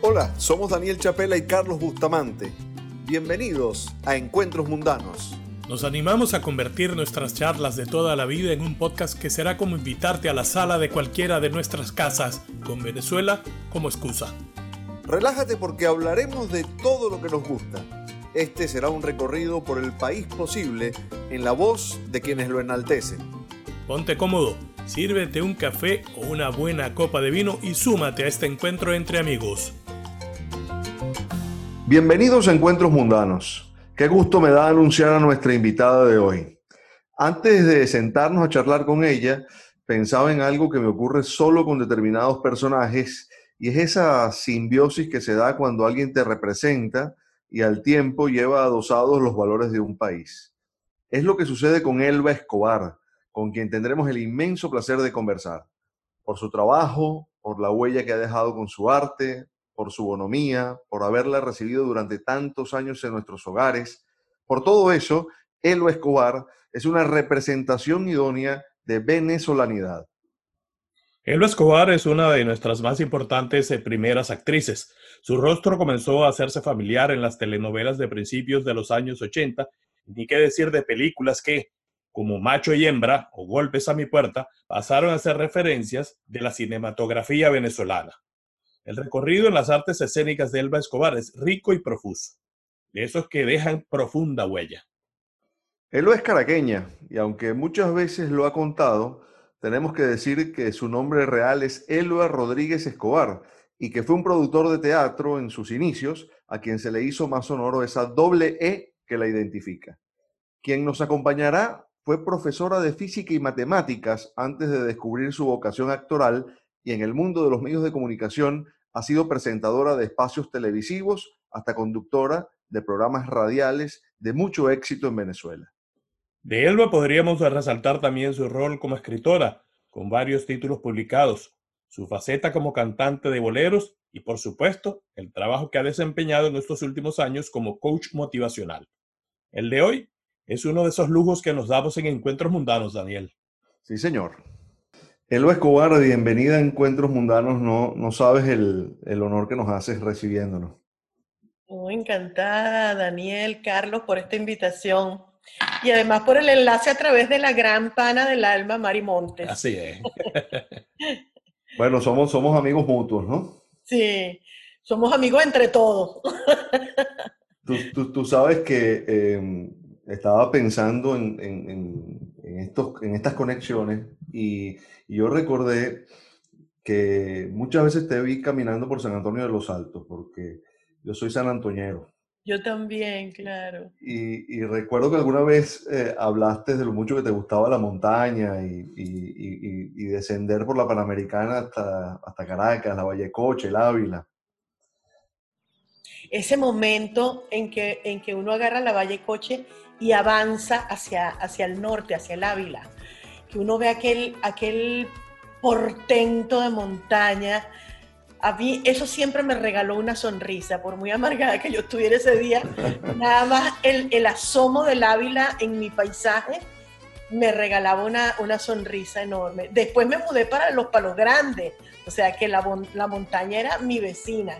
Hola, somos Daniel Chapela y Carlos Bustamante. Bienvenidos a Encuentros Mundanos. Nos animamos a convertir nuestras charlas de toda la vida en un podcast que será como invitarte a la sala de cualquiera de nuestras casas, con Venezuela como excusa. Relájate porque hablaremos de todo lo que nos gusta. Este será un recorrido por el país posible en la voz de quienes lo enaltecen. Ponte cómodo, sírvete un café o una buena copa de vino y súmate a este encuentro entre amigos. Bienvenidos a Encuentros Mundanos. Qué gusto me da anunciar a nuestra invitada de hoy. Antes de sentarnos a charlar con ella, pensaba en algo que me ocurre solo con determinados personajes y es esa simbiosis que se da cuando alguien te representa y al tiempo lleva adosados los valores de un país. Es lo que sucede con Elba Escobar, con quien tendremos el inmenso placer de conversar. Por su trabajo, por la huella que ha dejado con su arte, por su bonomía, por haberla recibido durante tantos años en nuestros hogares. Por todo eso, Elo Escobar es una representación idónea de venezolanidad. Elo Escobar es una de nuestras más importantes eh, primeras actrices. Su rostro comenzó a hacerse familiar en las telenovelas de principios de los años 80, ni qué decir de películas que, como Macho y Hembra o Golpes a mi puerta, pasaron a ser referencias de la cinematografía venezolana. El recorrido en las artes escénicas de Elba Escobar es rico y profuso, de esos que dejan profunda huella. Elba es caraqueña y aunque muchas veces lo ha contado, tenemos que decir que su nombre real es Elba Rodríguez Escobar y que fue un productor de teatro en sus inicios a quien se le hizo más sonoro esa doble E que la identifica. Quien nos acompañará fue profesora de física y matemáticas antes de descubrir su vocación actoral y en el mundo de los medios de comunicación ha sido presentadora de espacios televisivos hasta conductora de programas radiales de mucho éxito en Venezuela. De Elba podríamos resaltar también su rol como escritora, con varios títulos publicados, su faceta como cantante de boleros y, por supuesto, el trabajo que ha desempeñado en estos últimos años como coach motivacional. El de hoy es uno de esos lujos que nos damos en encuentros mundanos, Daniel. Sí, señor. Elo Escobar, bienvenida a Encuentros Mundanos. No, no sabes el, honor que nos haces recibiéndonos. Muy encantada, Daniel, Carlos, por esta invitación. Y además por el enlace a través de la gran pana del alma, Mari Montes. Así es. bueno, somos, somos amigos mutuos, ¿no? Sí, somos amigos entre todos. tú, sabes que em, estaba pensando en, en, estos, en estas conexiones y, yo recordé que muchas veces te vi caminando por San Antonio de los Altos, porque yo soy san antoñero. Yo también, claro. Y, recuerdo que alguna vez eh, hablaste de lo mucho que te gustaba la montaña y, y, descender por la Panamericana hasta, hasta Caracas, la Valle Coche, el Ávila. Ese momento en que, en que uno agarra la Valle Coche y avanza hacia, hacia el norte, hacia el Ávila, que uno ve aquel, aquel portento de montaña. A mí eso siempre me regaló una sonrisa, por muy amargada que yo estuviera ese día. Nada más el, el asomo del Ávila en mi paisaje me regalaba una, una, sonrisa enorme. Después me mudé para los Palos Grandes, o sea que la, la montaña era mi vecina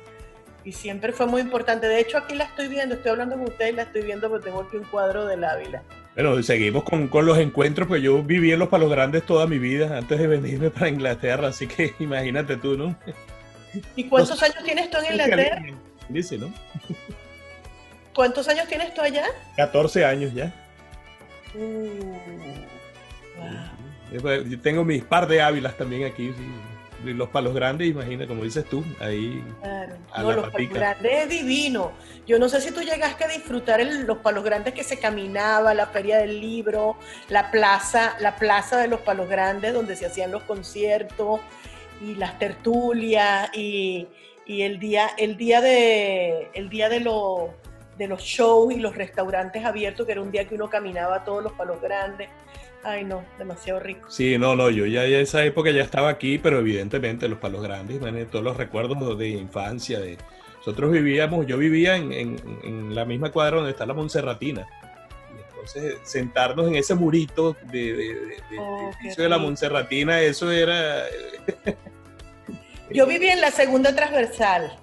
y siempre fue muy importante. De hecho, aquí la estoy viendo, estoy hablando con ustedes, la estoy viendo porque tengo aquí un cuadro del Ávila. Bueno, seguimos con, con, los encuentros, pues yo viví en los Palos Grandes toda mi vida antes de venirme para Inglaterra, así que imagínate tú, ¿no? ¿Y cuántos años tienes tú en Inglaterra? Dice, ¿no? ¿Cuántos años tienes tú allá? 14 años ya. Uh, wow. Yo tengo mis par de Ávilas también aquí, sí los palos grandes, imagina, como dices tú, ahí. Claro. no, los palos grandes es divino. Yo no sé si tú llegaste a disfrutar los palos grandes que se caminaba, la feria del libro, la plaza, la plaza de los palos grandes donde se hacían los conciertos y las tertulias y, el día, el día de el día de los de los shows y los restaurantes abiertos, que era un día que uno caminaba todos los palos grandes. Ay, no, demasiado rico. Sí, no, no, yo ya en esa época ya estaba aquí, pero evidentemente los palos grandes, todos los recuerdos de infancia, de nosotros vivíamos, yo vivía en, la misma cuadra donde está la Monserratina. entonces, sentarnos en ese murito de, de, de, oh, de la Monserratina, eso era Yo viví en la segunda transversal,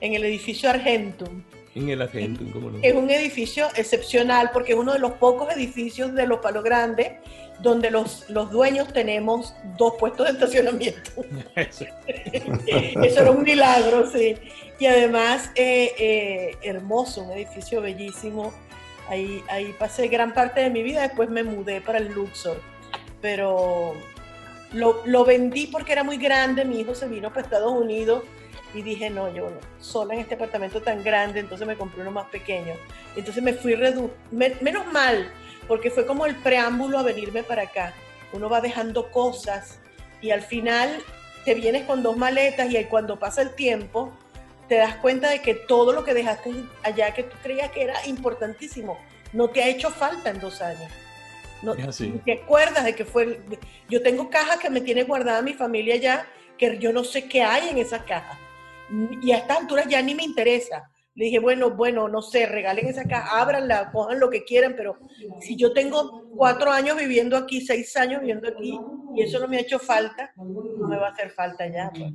en el edificio Argentum. En el Argentum, ¿cómo no? Es un edificio excepcional porque es uno de los pocos edificios de los Palos Grandes donde los, los dueños tenemos dos puestos de estacionamiento. Eso, era un milagro, sí. Y además, eh, eh, hermoso, un edificio bellísimo. Ahí, ahí pasé gran parte de mi vida, después me mudé para el Luxor. Pero lo, lo, vendí porque era muy grande, mi hijo se vino para Estados Unidos y dije, no, yo no, sola en este apartamento tan grande, entonces me compré uno más pequeño. Entonces me fui redu menos mal, porque fue como el preámbulo a venirme para acá. Uno va dejando cosas y al final te vienes con dos maletas y cuando pasa el tiempo te das cuenta de que todo lo que dejaste allá que tú creías que era importantísimo no te ha hecho falta en dos años. No, ¿Te acuerdas de que fue? Yo tengo cajas que me tiene guardada mi familia ya, que yo no sé qué hay en esas cajas. Y a estas alturas ya ni me interesa. Le dije, bueno, bueno, no sé, regalen esa caja, ábranla, cojan lo que quieran, pero si yo tengo cuatro años viviendo aquí, seis años viviendo aquí, y eso no me ha hecho falta, no me va a hacer falta ya. Pues.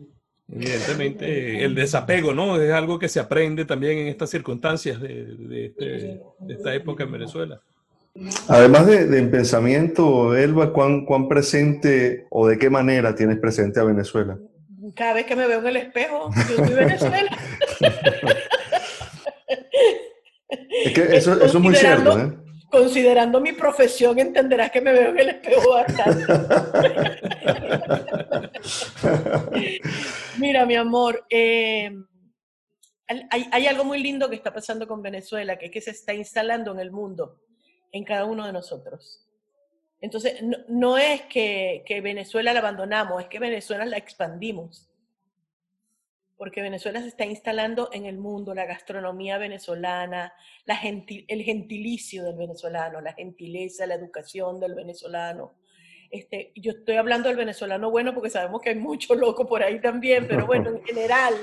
Evidentemente, el desapego, ¿no? Es algo que se aprende también en estas circunstancias de, este, esta época en Venezuela. Además de, de pensamiento, Elba, ¿cuán, ¿cuán presente o de qué manera tienes presente a Venezuela? Cada vez que me veo en el espejo, yo soy Venezuela. es que eso, eso es muy cierto, ¿eh? Considerando mi profesión, entenderás que me veo en el espejo bastante. Mira, mi amor, eh, hay, hay, algo muy lindo que está pasando con Venezuela, que es que se está instalando en el mundo, en cada uno de nosotros. Entonces, no, no es que, que, Venezuela la abandonamos, es que Venezuela la expandimos porque Venezuela se está instalando en el mundo, la gastronomía venezolana, la el gentilicio del venezolano, la gentileza, la educación del venezolano. Este, yo estoy hablando del venezolano bueno porque sabemos que hay mucho loco por ahí también, pero bueno, en general,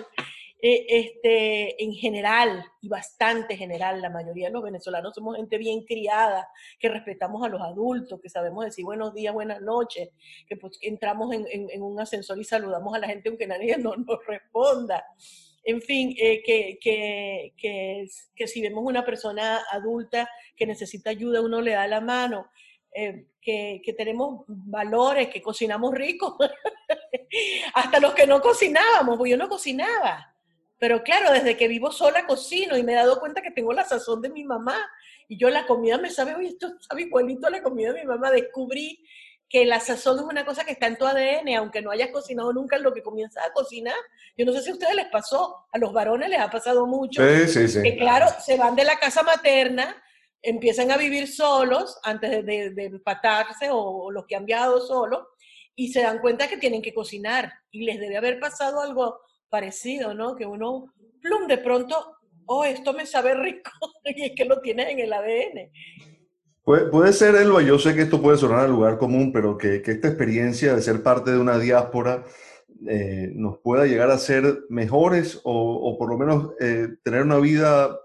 eh, este, en general, y bastante general, la mayoría de los venezolanos somos gente bien criada, que respetamos a los adultos, que sabemos decir buenos días, buenas noches, que pues entramos en, un ascensor y saludamos a la gente aunque nadie nos, nos responda. En fin, eh, que, que, que, que, si vemos una persona adulta que necesita ayuda, uno le da la mano. Eh, que, que, tenemos valores, que cocinamos rico, hasta los que no cocinábamos, porque yo no cocinaba. Pero claro, desde que vivo sola cocino y me he dado cuenta que tengo la sazón de mi mamá. Y yo la comida me sabe, oye, esto sabe igualito a la comida de mi mamá. Descubrí que la sazón es una cosa que está en tu ADN, aunque no hayas cocinado nunca lo que comienzas a cocinar. Yo no sé si a ustedes les pasó, a los varones les ha pasado mucho. Sí, sí, sí. Que claro, se van de la casa materna, empiezan a vivir solos antes de, de, empatarse o, o los que han viajado solos y se dan cuenta que tienen que cocinar y les debe haber pasado algo parecido, ¿no? Que uno, plum, de pronto, oh, esto me sabe rico, y es que lo tienes en el ADN. puede ser, Elba, yo sé que esto puede sonar al lugar común, pero que, que, esta experiencia de ser parte de una diáspora eh, nos pueda llegar a ser mejores o, o por lo menos eh, tener una vida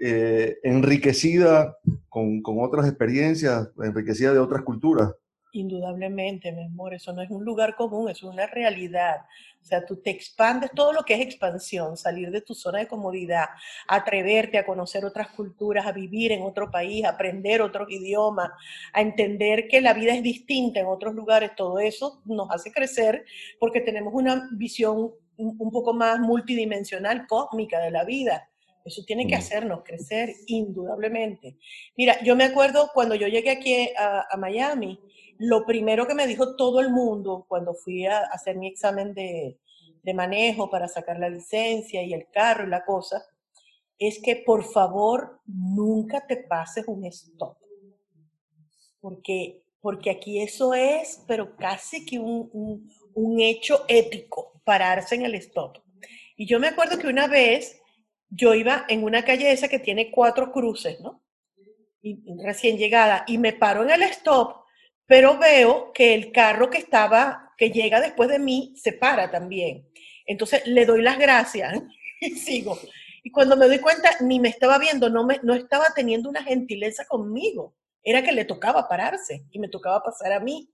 eh, enriquecida con, con otras experiencias, enriquecida de otras culturas. Indudablemente, mi amor, eso no es un lugar común, es una realidad. O sea, tú te expandes todo lo que es expansión, salir de tu zona de comodidad, atreverte a conocer otras culturas, a vivir en otro país, a aprender otros idiomas, a entender que la vida es distinta en otros lugares, todo eso nos hace crecer porque tenemos una visión un poco más multidimensional, cósmica de la vida. Eso tiene que hacernos crecer, indudablemente. Mira, yo me acuerdo cuando yo llegué aquí a, a Miami, lo primero que me dijo todo el mundo cuando fui a hacer mi examen de, manejo para sacar la licencia y el carro y la cosa, es que por favor nunca te pases un stop. Porque, porque aquí eso es, pero casi que un, un hecho ético, pararse en el stop. Y yo me acuerdo que una vez yo iba en una calle esa que tiene cuatro cruces, ¿no? Recién llegada, y me paro en el stop pero veo que el carro que estaba, que llega después de mí, se para también. Entonces le doy las gracias y sigo. Y cuando me doy cuenta, ni me estaba viendo, no, me, no estaba teniendo una gentileza conmigo. Era que le tocaba pararse y me tocaba pasar a mí.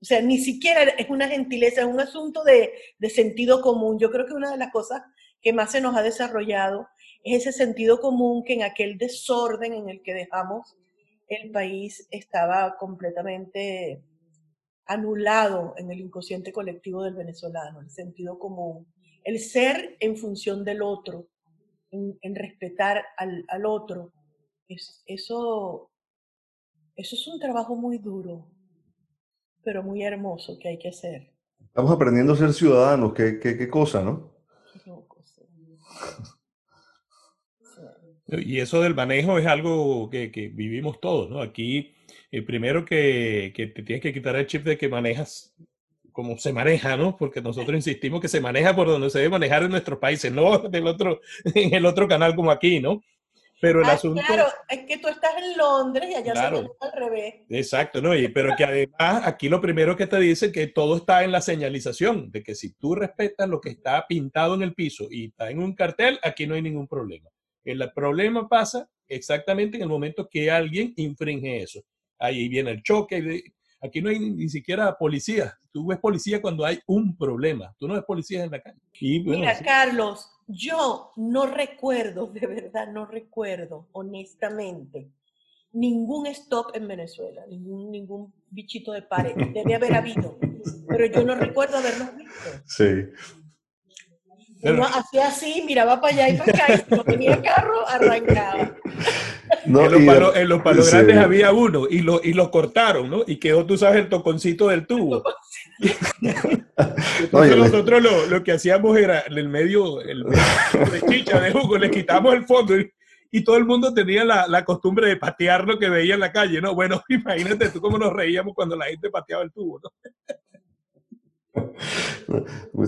O sea, ni siquiera es una gentileza, es un asunto de, de sentido común. Yo creo que una de las cosas que más se nos ha desarrollado es ese sentido común que en aquel desorden en el que dejamos el país estaba completamente anulado en el inconsciente colectivo del venezolano, el sentido común, el ser en función del otro, en, respetar al, otro. eso, eso es un trabajo muy duro, pero muy hermoso que hay que hacer. Estamos aprendiendo a ser ciudadanos, qué, qué, cosa, ¿no? Y eso del manejo es algo que, que vivimos todos, ¿no? Aquí, el eh, primero que, que, te tienes que quitar el chip de que manejas como se maneja, ¿no? Porque nosotros insistimos que se maneja por donde se debe manejar en nuestros países, no del otro, en el otro canal como aquí, ¿no? Pero el asunto... Claro, es que tú estás en Londres y allá se maneja al revés. Exacto, ¿no? Y, pero que además aquí lo primero que te dice es que todo está en la señalización, de que si tú respetas lo que está pintado en el piso y está en un cartel, aquí no hay ningún problema. El problema pasa exactamente en el momento que alguien infringe eso. Ahí viene el choque, Aquí no hay ni siquiera policía. Tú ves policía cuando hay un problema. Tú no ves policías en la calle. Mira, Carlos, yo no recuerdo, de verdad no recuerdo, honestamente, ningún stop en Venezuela, ningún, ningún bichito de pared. Debe haber habido, pero yo no recuerdo haberlos visto. Sí. Uno hacía así, miraba para allá y para acá, y si no tenía carro, arrancaba en, los palos, grandes había uno y lo, y lo cortaron, ¿no? Y quedó, tú sabes, el toconcito del tubo. Entonces nosotros lo, lo, que hacíamos era el medio, el de chicha, de jugo, le quitábamos el fondo y, y todo el mundo tenía la, la, costumbre de patear lo que veía en la calle, ¿no? Bueno, imagínate tú cómo nos reíamos cuando la gente pateaba el tubo, ¿no?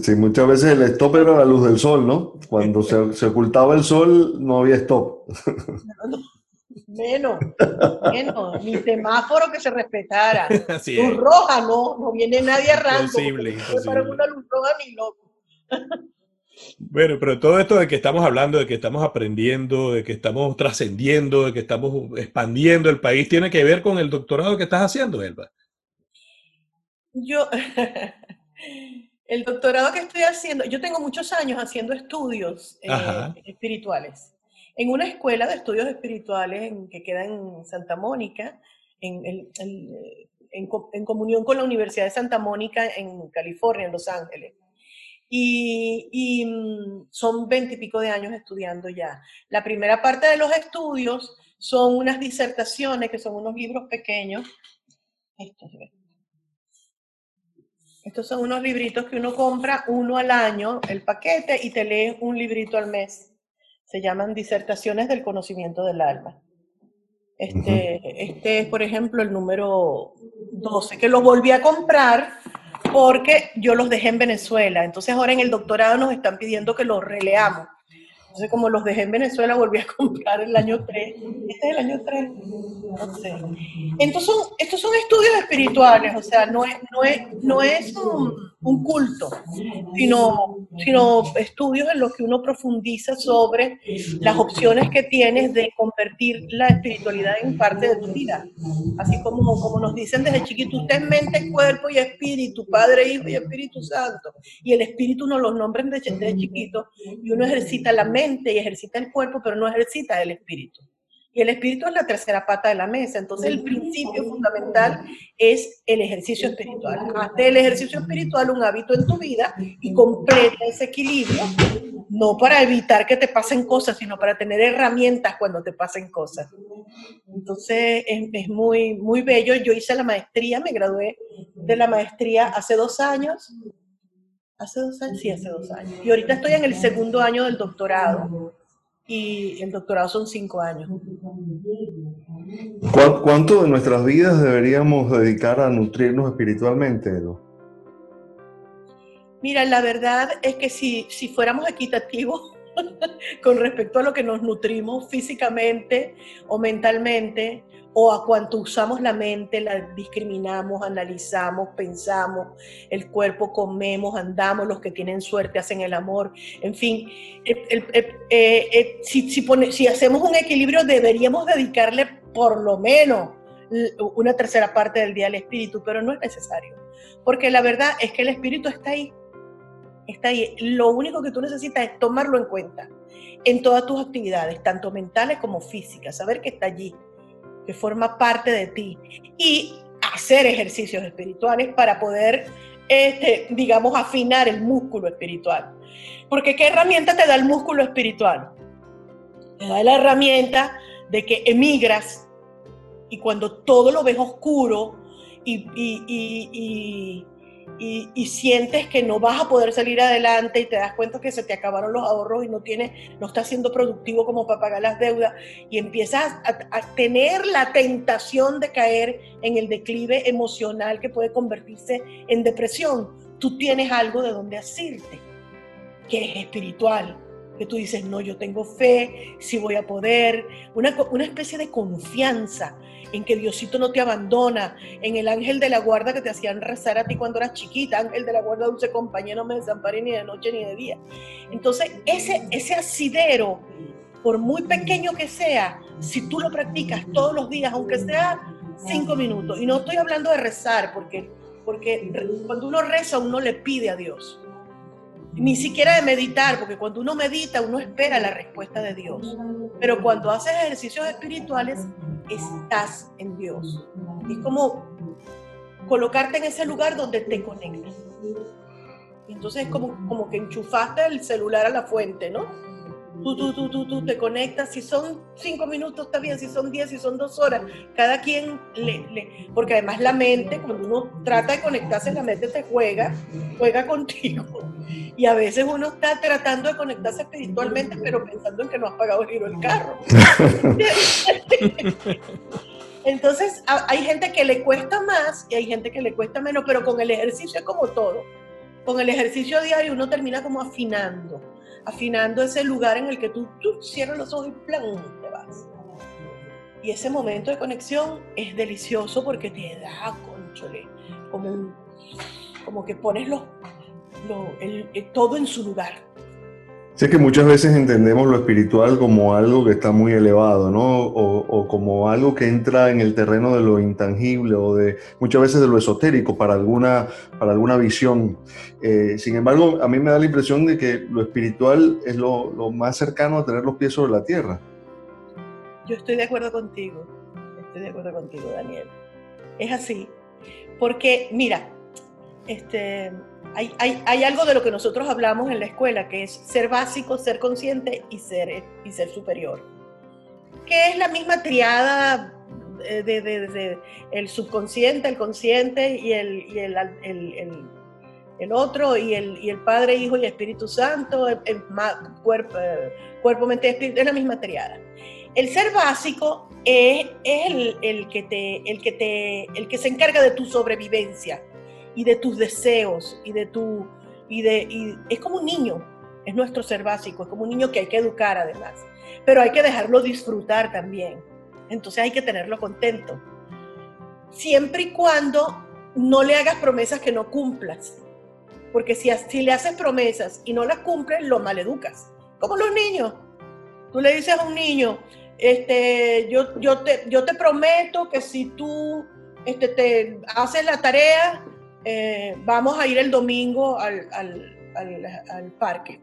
Sí, muchas veces el stop era la luz del sol, ¿no? Cuando se, se ocultaba el sol no había stop. No, no. Menos, menos, ni semáforo que se respetara. luz roja, no, no viene nadie arrancando. Imposible, imposible. una luz roja ni loco. Bueno, pero todo esto de que estamos hablando, de que estamos aprendiendo, de que estamos trascendiendo, de que estamos expandiendo el país, tiene que ver con el doctorado que estás haciendo, Elba. Yo, el doctorado que estoy haciendo, yo tengo muchos años haciendo estudios eh, espirituales en una escuela de estudios espirituales que queda en Santa Mónica, en, en, comunión con la Universidad de Santa Mónica en California, en Los Ángeles. Y, mm, son veintipico de años estudiando ya. La primera parte de los estudios son unas disertaciones, que son unos libros pequeños. Estos, estos son unos libritos que uno compra uno al año, el paquete, y te lees un librito al mes se llaman disertaciones del conocimiento del alma. Este, este es, por ejemplo, el número 12, que lo volví a comprar porque yo los dejé en Venezuela. Entonces ahora en el doctorado nos están pidiendo que los releamos. Entonces, como los dejé en Venezuela, volví a comprar el año 3. Este es el año 3. No sé. Entonces, estos son estudios espirituales, o sea, no es, no es, no es un, un culto, sino, sino estudios en los que uno profundiza sobre las opciones que tienes de convertir la espiritualidad en parte de tu vida. Así como, como nos dicen desde chiquito, usted es mente, cuerpo y espíritu, Padre, Hijo y Espíritu Santo. Y el espíritu nos los nombran desde, desde chiquito y uno ejercita la mente y ejercita el cuerpo, pero no ejercita el espíritu. Y el espíritu es la tercera pata de la mesa. Entonces el principio fundamental es el ejercicio espiritual. Hazte el ejercicio espiritual un hábito en tu vida y completa ese equilibrio, no para evitar que te pasen cosas, sino para tener herramientas cuando te pasen cosas. Entonces es, es muy, muy bello. Yo hice la maestría, me gradué de la maestría hace dos años. Hace dos años, sí, hace dos años. Y ahorita estoy en el segundo año del doctorado y el doctorado son cinco años. ¿Cuánto de nuestras vidas deberíamos dedicar a nutrirnos espiritualmente, Mira, la verdad es que si, si fuéramos equitativos con respecto a lo que nos nutrimos físicamente o mentalmente, o a cuanto usamos la mente, la discriminamos, analizamos, pensamos, el cuerpo comemos, andamos, los que tienen suerte hacen el amor, en fin, eh, eh, si, hacemos un equilibrio deberíamos dedicarle por lo menos una tercera parte del día al espíritu, pero no es necesario. Porque la verdad es que el espíritu está ahí. Está ahí. Lo único que tú necesitas es tomarlo en cuenta en todas tus actividades, tanto mentales como físicas, saber que está allí, que forma parte de ti y hacer ejercicios espirituales para poder, este, digamos, afinar el músculo espiritual. Porque ¿qué herramienta te da el músculo espiritual? Te da la herramienta de que emigras y cuando todo lo ves oscuro y, y, y, sientes que no vas a poder salir adelante y te das cuenta que se te acabaron los ahorros y no tienes, no estás siendo productivo como para pagar las deudas y empiezas a, tener la tentación de caer en el declive emocional que puede convertirse en depresión, tú tienes algo de donde asirte, que es espiritual, que tú dices, no, yo tengo fe, si voy a poder, una, una especie de confianza en que Diosito no te abandona, en el ángel de la guarda que te hacían rezar a ti cuando eras chiquita, ángel de la guarda dulce compañero, no me desampare ni de noche ni de día. Entonces, ese, ese asidero, por muy pequeño que sea, si tú lo practicas todos los días, aunque sea cinco minutos, y no estoy hablando de rezar, porque, porque cuando uno reza, uno le pide a Dios ni siquiera de meditar, porque cuando uno medita uno espera la respuesta de Dios. Pero cuando haces ejercicios espirituales, estás en Dios. Es como colocarte en ese lugar donde te conectas. Entonces es como, como que enchufaste el celular a la fuente, ¿no? Tú, tú, tú, tú, tú te conectas, si son cinco minutos está bien, si son diez, si son dos horas, cada quien le, le, porque además la mente, cuando uno trata de conectarse, la mente te juega, juega contigo. Y a veces uno está tratando de conectarse espiritualmente, pero pensando en que no has pagado el giro del carro. Entonces, hay gente que le cuesta más y hay gente que le cuesta menos, pero con el ejercicio es como todo. Con el ejercicio diario uno termina como afinando afinando ese lugar en el que tú, cierras los ojos y plan, te vas. Y ese momento de conexión es delicioso porque te da, conchole, como, como que pones los, todo en su lugar. Sé que muchas veces entendemos lo espiritual como algo que está muy elevado, ¿no? O, como algo que entra en el terreno de lo intangible o de muchas veces de lo esotérico para alguna, para alguna visión. Eh, sin embargo, a mí me da la impresión de que lo espiritual es lo, lo más cercano a tener los pies sobre la tierra. Yo estoy de acuerdo contigo, estoy de acuerdo contigo, Daniel. Es así, porque mira, este, hay, algo de lo que nosotros hablamos en la escuela, que es ser básico, ser consciente y ser, y ser superior. Que es la misma triada de, el subconsciente, el consciente y el, el, otro, y el, y el Padre, Hijo y Espíritu Santo, el, cuerpo, cuerpo, mente espíritu, es la misma triada. El ser básico es, es que te, el, que te, el que se encarga de tu sobrevivencia y de tus deseos y de tu y de es como un niño, es nuestro ser básico, es como un niño que hay que educar además, pero hay que dejarlo disfrutar también. Entonces hay que tenerlo contento. Siempre y cuando no le hagas promesas que no cumplas. Porque si, si le haces promesas y no las cumples, lo maleducas. Como los niños. Tú le dices a un niño, este, yo, yo, te, yo te prometo que si tú este, te haces la tarea, eh, vamos a ir el domingo al, parque.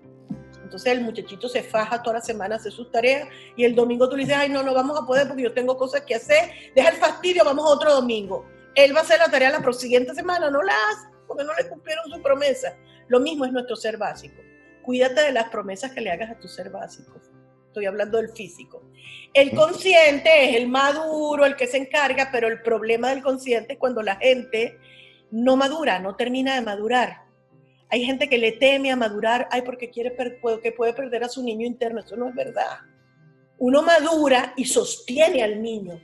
Entonces el muchachito se faja toda la semana, hace sus tareas y el domingo tú le dices, ay, no, no vamos a poder porque yo tengo cosas que hacer, deja el fastidio, vamos a otro domingo. Él va a hacer la tarea la siguiente semana, no la hace porque no le cumplieron su promesa. Lo mismo es nuestro ser básico. Cuídate de las promesas que le hagas a tu ser básico. Estoy hablando del físico. El consciente es el maduro, el que se encarga, pero el problema del consciente es cuando la gente no madura, no termina de madurar. Hay gente que le teme a madurar, ay, porque quiere que puede perder a su niño interno. Eso no es verdad. Uno madura y sostiene al niño,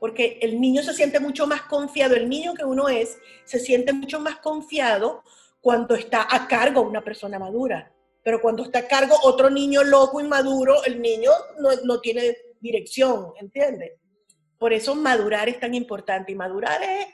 porque el niño se siente mucho más confiado. El niño que uno es se siente mucho más confiado cuando está a cargo una persona madura. Pero cuando está a cargo otro niño loco, inmaduro, el niño no, no tiene dirección, ¿entiendes? Por eso madurar es tan importante. Y madurar es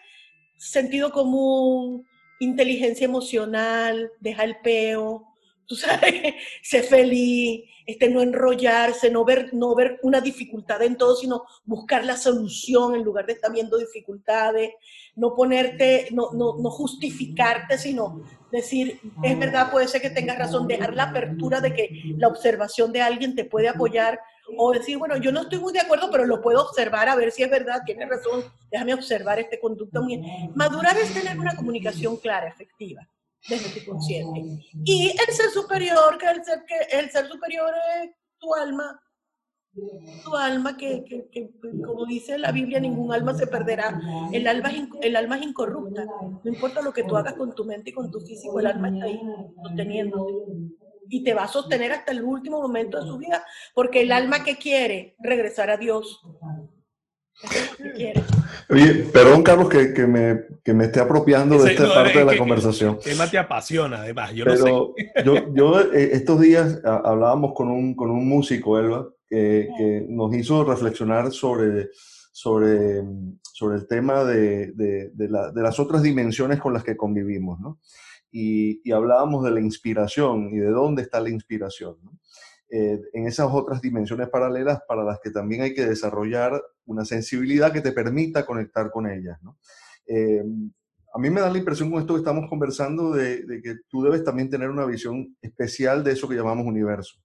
sentido común, inteligencia emocional, deja el peo, tú sabes, ser feliz, este, no enrollarse, no ver, no ver una dificultad en todo, sino buscar la solución en lugar de estar viendo dificultades, no ponerte, no, no, no justificarte, sino decir, es verdad, puede ser que tengas razón, dejar la apertura de que la observación de alguien te puede apoyar, o decir, bueno, yo no estoy muy de acuerdo, pero lo puedo observar a ver si es verdad, tiene razón, déjame observar este conducto. Madurar es tener una comunicación clara, efectiva desde tu consciente. Y el ser superior, que el ser, que el ser superior es tu alma, tu alma que, que, que, como dice la Biblia, ningún alma se perderá. El alma, es, el alma es incorrupta. No importa lo que tú hagas con tu mente y con tu físico, el alma está ahí sosteniéndote. Y te va a sostener hasta el último momento de su vida, porque el alma que quiere regresar a Dios. Oye, perdón, Carlos, que, que, me, que me esté apropiando de esta parte de la conversación. El tema te apasiona, además, yo Pero sé. Yo, yo eh, estos días hablábamos con un, con un músico, Elba, que, que, nos hizo reflexionar sobre, sobre, sobre el tema de, de, de, la, de, las otras dimensiones con las que convivimos, ¿no? Y, hablábamos de la inspiración y de dónde está la inspiración. Eh, en esas otras dimensiones paralelas para las que también hay que desarrollar una sensibilidad que te permita conectar con ellas. Eh, a mí me da la impresión con esto que estamos conversando de, de, que tú debes también tener una visión especial de eso que llamamos universo.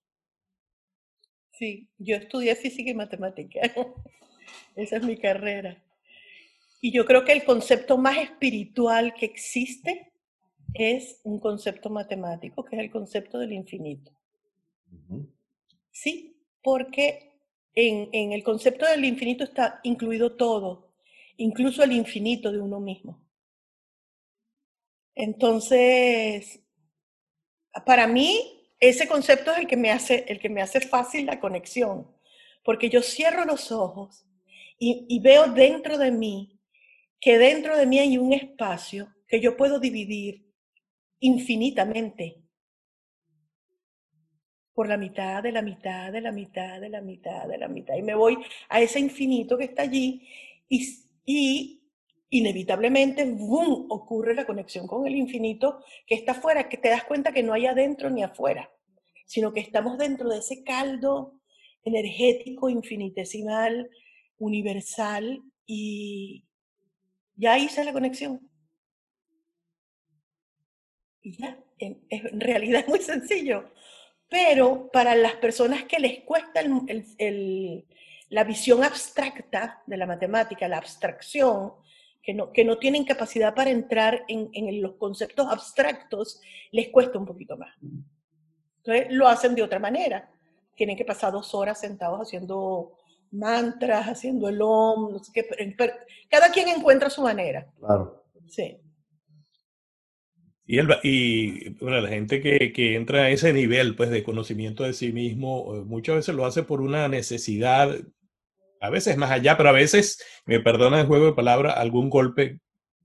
Sí, yo estudié física y matemática. Esa es mi carrera. Y yo creo que el concepto más espiritual que existe es un concepto matemático, que es el concepto del infinito. Sí, porque en, en, el concepto del infinito está incluido todo, incluso el infinito de uno mismo. Entonces, para mí, ese concepto es el que me hace, el que me hace fácil la conexión, porque yo cierro los ojos y, y veo dentro de mí que dentro de mí hay un espacio que yo puedo dividir infinitamente por la mitad de la mitad de la mitad de la mitad de la mitad. Y me voy a ese infinito que está allí y, inevitablemente, ¡boom!, ocurre la conexión con el infinito que está afuera, que te das cuenta que no hay adentro ni afuera, sino que estamos dentro de ese caldo energético, infinitesimal, universal y ya hice la conexión. Y ya, en, en realidad es muy sencillo pero para las personas que les cuesta el, el, el, la visión abstracta de la matemática, la abstracción, que no, que no tienen capacidad para entrar en, en, los conceptos abstractos, les cuesta un poquito más. Entonces lo hacen de otra manera. Tienen que pasar dos horas sentados haciendo mantras, haciendo el om, no sé qué. Cada quien encuentra su manera. Claro. Sí. Y, bueno, la gente que, que, entra a ese nivel pues, de conocimiento de sí mismo eh, muchas veces lo hace por una necesidad, a veces más allá, pero a veces, me perdona el juego de palabras, algún golpe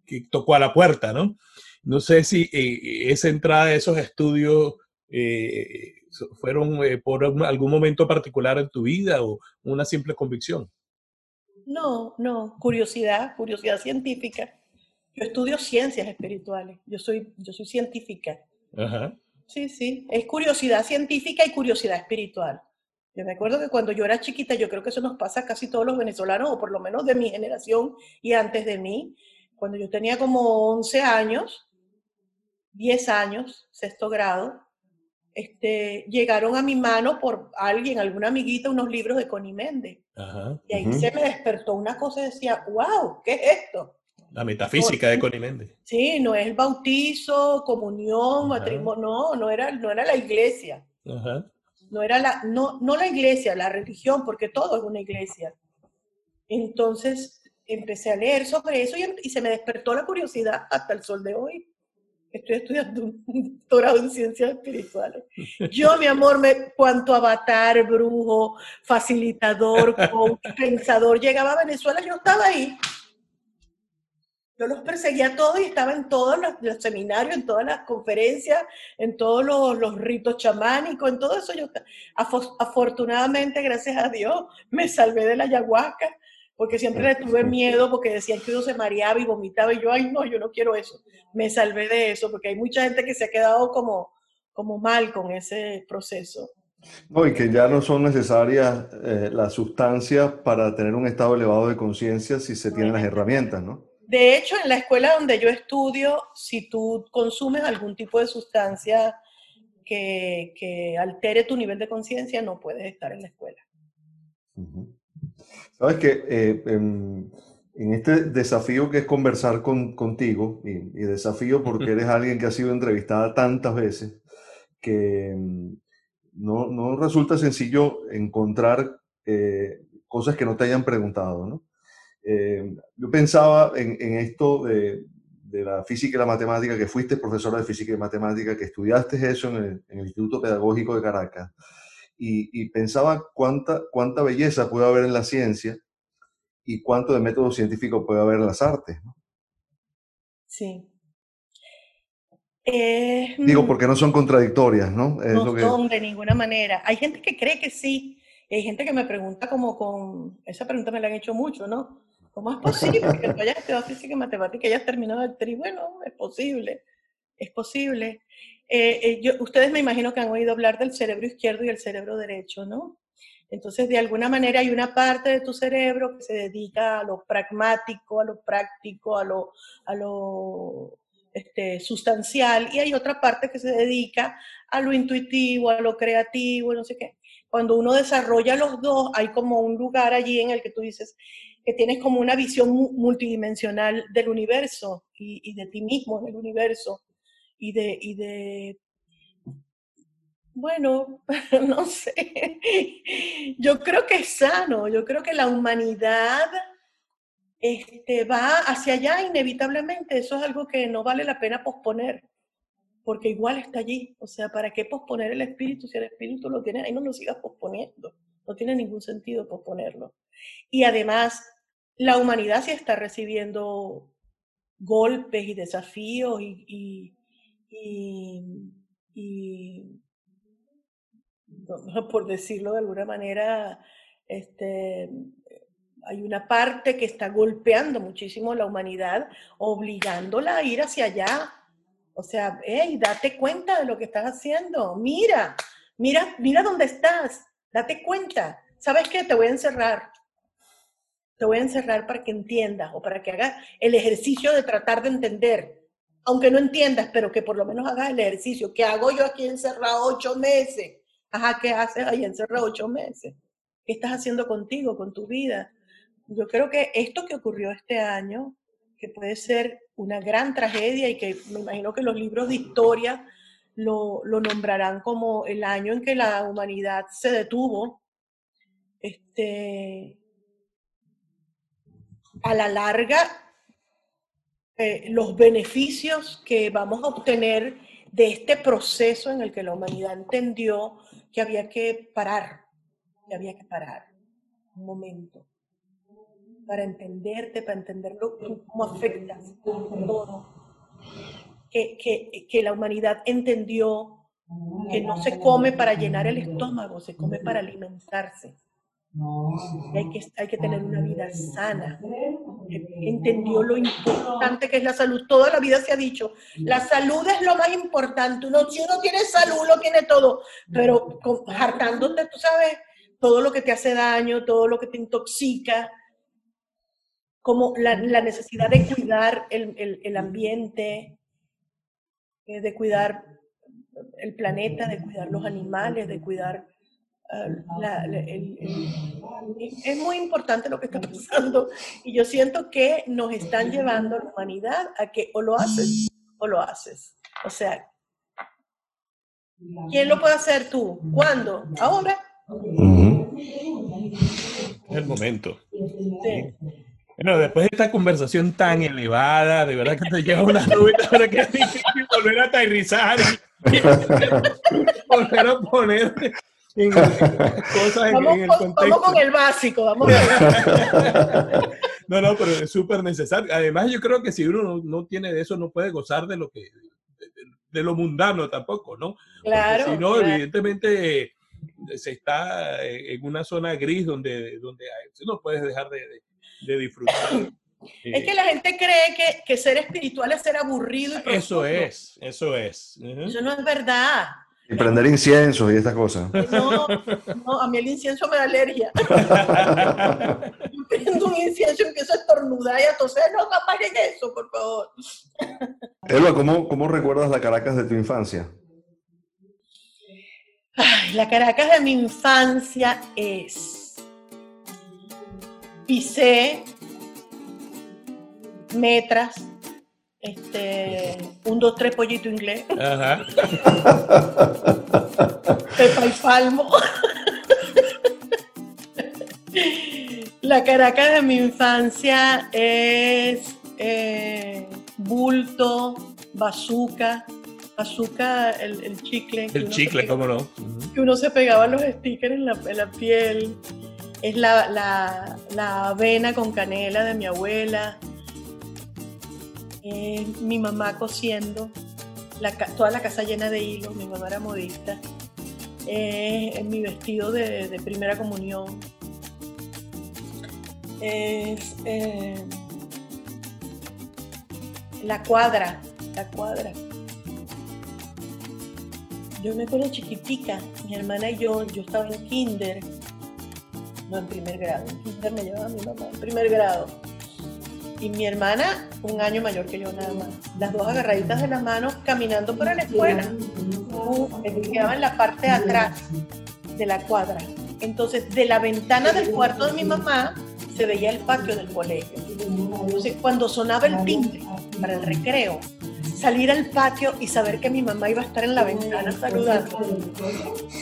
que tocó a la puerta, ¿no? No sé si eh, esa entrada de esos estudios eh, fueron por algún momento particular en tu vida o una simple convicción. No, no, curiosidad, curiosidad científica. Yo estudio ciencias espirituales, yo soy, yo soy científica. Ajá. Sí, sí, es curiosidad científica y curiosidad espiritual. Yo me acuerdo que cuando yo era chiquita, yo creo que eso nos pasa a casi todos los venezolanos, o por lo menos de mi generación y antes de mí, cuando yo tenía como 11 años, 10 años, sexto grado, este, llegaron a mi mano por alguien, alguna amiguita, unos libros de Connie Méndez. Ajá. Y ahí uh -huh. se me despertó una cosa y decía, wow, ¿qué es esto? La metafísica no, de Connie Méndez. Sí, no es el bautizo, comunión, Ajá. matrimonio, no, no era, no era la iglesia. Ajá. No era la, no, no la iglesia, la religión, porque todo es una iglesia. Entonces empecé a leer sobre eso y, y se me despertó la curiosidad hasta el sol de hoy. Estoy estudiando un doctorado en ciencias espirituales. Yo, mi amor, me, cuanto avatar, brujo, facilitador, coach, pensador, llegaba a Venezuela, yo estaba ahí yo los perseguía todos y estaba en todos los, los, seminarios, en todas las conferencias, en todos los, los ritos chamánicos, en todo eso. Yo, afortunadamente, gracias a Dios, me salvé de la ayahuasca, porque siempre le tuve miedo, porque decían que uno se mareaba y vomitaba, y yo, ay, no, yo no quiero eso. Me salvé de eso, porque hay mucha gente que se ha quedado como, como mal con ese proceso. No, y que ya no son necesarias eh, las sustancias para tener un estado elevado de conciencia si se tienen las herramientas, ¿no? De hecho, en la escuela donde yo estudio, si tú consumes algún tipo de sustancia que, que altere tu nivel de conciencia, no puedes estar en la escuela. Sabes que eh, en, este desafío que es conversar con, contigo, y, y, desafío porque eres alguien que ha sido entrevistada tantas veces, que mm, no, no resulta sencillo encontrar eh, cosas que no te hayan preguntado, ¿no? Eh, yo pensaba en, en esto de, de, la física y la matemática, que fuiste profesora de física y matemática, que estudiaste eso en el, en el Instituto Pedagógico de Caracas, y, y, pensaba cuánta, cuánta belleza puede haber en la ciencia y cuánto de método científico puede haber en las artes. ¿no? Sí. Eh, Digo, porque no son contradictorias, ¿no? Es no que... son de ninguna manera. Hay gente que cree que sí, hay gente que me pregunta como con, esa pregunta me la han hecho mucho, ¿no? ¿Cómo es posible que tú hayas estudiado física y matemática y hayas terminado el tri? Bueno, es posible, es posible. Eh, eh, yo, ustedes me imagino que han oído hablar del cerebro izquierdo y el cerebro derecho, ¿no? Entonces, de alguna manera hay una parte de tu cerebro que se dedica a lo pragmático, a lo práctico, a lo, a lo este, sustancial, y hay otra parte que se dedica a lo intuitivo, a lo creativo, no sé qué. Cuando uno desarrolla los dos, hay como un lugar allí en el que tú dices que tienes como una visión multidimensional del universo y, de ti mismo en el universo y de, y de bueno, no sé. Yo creo que es sano, yo creo que la humanidad este, va hacia allá inevitablemente. Eso es algo que no vale la pena posponer, porque igual está allí. O sea, ¿para qué posponer el espíritu si el espíritu lo tiene ahí? No lo sigas posponiendo. No tiene ningún sentido posponerlo. Y además, la humanidad sí está recibiendo golpes y desafíos y, y, y, por decirlo de alguna manera, este, hay una parte que está golpeando muchísimo la humanidad, obligándola a ir hacia allá. O sea, hey, date cuenta de lo que estás haciendo. Mira, mira, mira dónde estás. Date cuenta. ¿Sabes qué? Te voy a encerrar. Te voy a encerrar para que entiendas o para que hagas el ejercicio de tratar de entender. Aunque no entiendas, pero que por lo menos hagas el ejercicio. ¿Qué hago yo aquí encerrado ocho meses? Ajá, ¿qué haces ahí encerrado ocho meses? ¿Qué estás haciendo contigo, con tu vida? yo creo que esto que ocurrió este año, que puede ser una gran tragedia y que me imagino que los libros de historia lo, lo nombrarán como el año en que la humanidad se detuvo, este, a la larga, eh, los beneficios que vamos a obtener de este proceso en el que la humanidad entendió que había que parar, que había que parar un momento para entenderte, para entenderlo, cómo afectas todo. Que, que, que la humanidad entendió que no se come para llenar el estómago, se come para alimentarse. Hay que, hay que tener una vida sana. Entendió lo importante que es la salud. Toda la vida se ha dicho, la salud es lo más importante. Uno, si uno tiene salud, lo tiene todo. Pero hartándote, tú sabes, todo lo que te hace daño, todo lo que te intoxica, como la, necesidad de cuidar el, ambiente, eh, de cuidar el planeta, de cuidar los animales, de cuidar... Ah, es muy importante lo que está pasando y yo siento que nos están llevando a la humanidad a que o lo haces o lo haces. O sea, ¿quién lo puede hacer tú? ¿Cuándo? ¿Ahora? El momento. Sí. Bueno, después de esta conversación tan elevada, de verdad que te lleva una nube para que es difícil volver a aterrizar y volver a poner en, cosas vamos en, el contexto. Vamos con el básico, vamos No, no, pero es súper necesario. Además, yo creo que si uno no, no, tiene de eso, no puede gozar de lo que de, de lo mundano tampoco, ¿no? Claro. si no, claro. evidentemente se está en una zona gris donde, donde no puedes dejar de, de de disfrutar. Es que la gente cree que, ser espiritual es ser aburrido. Y eso es, eso es. Eso no es verdad. Y prender inciensos y estas cosas. No, no, a mí el incienso me da alergia. Yo prendo un incienso y empiezo a estornudar y a toser. No, apaguen eso, por favor. Elba, ¿cómo, ¿cómo recuerdas la Caracas de tu infancia? Ay, la Caracas de mi infancia es. Pisé, metras, este, un, dos, tres pollito inglés, Ajá. Pepa y Palmo. La Caracas de mi infancia es eh, bulto, bazooka, bazooka, el, el chicle. El chicle, cómo no. Que uno se pegaba los stickers en la, en la piel. Es la, la, la avena con canela de mi abuela. Es mi mamá cosiendo. La, toda la casa llena de hilos. Mi mamá era modista. Es mi vestido de, de primera comunión. Es eh, la cuadra. La cuadra. Yo me acuerdo chiquitica, mi hermana y yo, yo estaba en kinder, no en primer grado, en me llevaba mi mamá, en primer grado. Y mi hermana, un año mayor que yo nada más, las dos agarraditas de las manos caminando para la escuela. Que quedaba en la parte de atrás de la cuadra. Entonces, de la ventana del cuarto de mi mamá se veía el patio del colegio. Entonces, cuando sonaba el timbre para el recreo, salir al patio y saber que mi mamá iba a estar en la ventana saludando.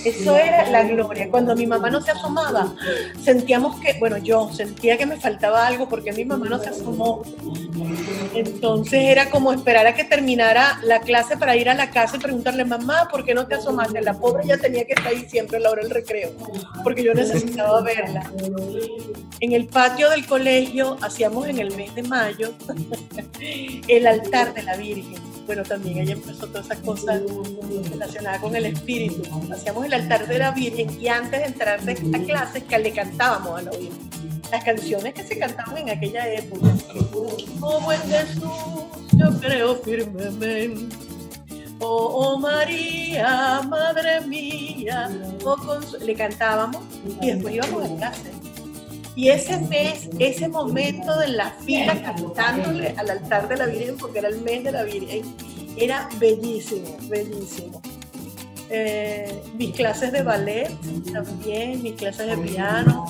Eso era la gloria. Cuando mi mamá no se asomaba, sentíamos que, bueno, yo sentía que me faltaba algo porque mi mamá no se asomó. Entonces era como esperar a que terminara la clase para ir a la casa y preguntarle, mamá, ¿por qué no te asomaste? La pobre ya tenía que estar ahí siempre a la hora del recreo, porque yo necesitaba verla. En el patio del colegio hacíamos en el mes de mayo el altar de la Virgen. Bueno, también ella empezó todas esas cosas relacionadas con el espíritu. Hacíamos el altar de la Virgen y antes de entrar a clases que le cantábamos a la Virgen. Las canciones que se cantaban en aquella época. Oh buen Jesús, yo creo firmemente. Oh, oh María, Madre mía, oh le cantábamos y después íbamos a clase. Y ese mes, ese momento de la fila cantándole al altar de la Virgen, porque era el mes de la Virgen, era bellísimo, bellísimo. Eh, mis clases de ballet también, mis clases de piano.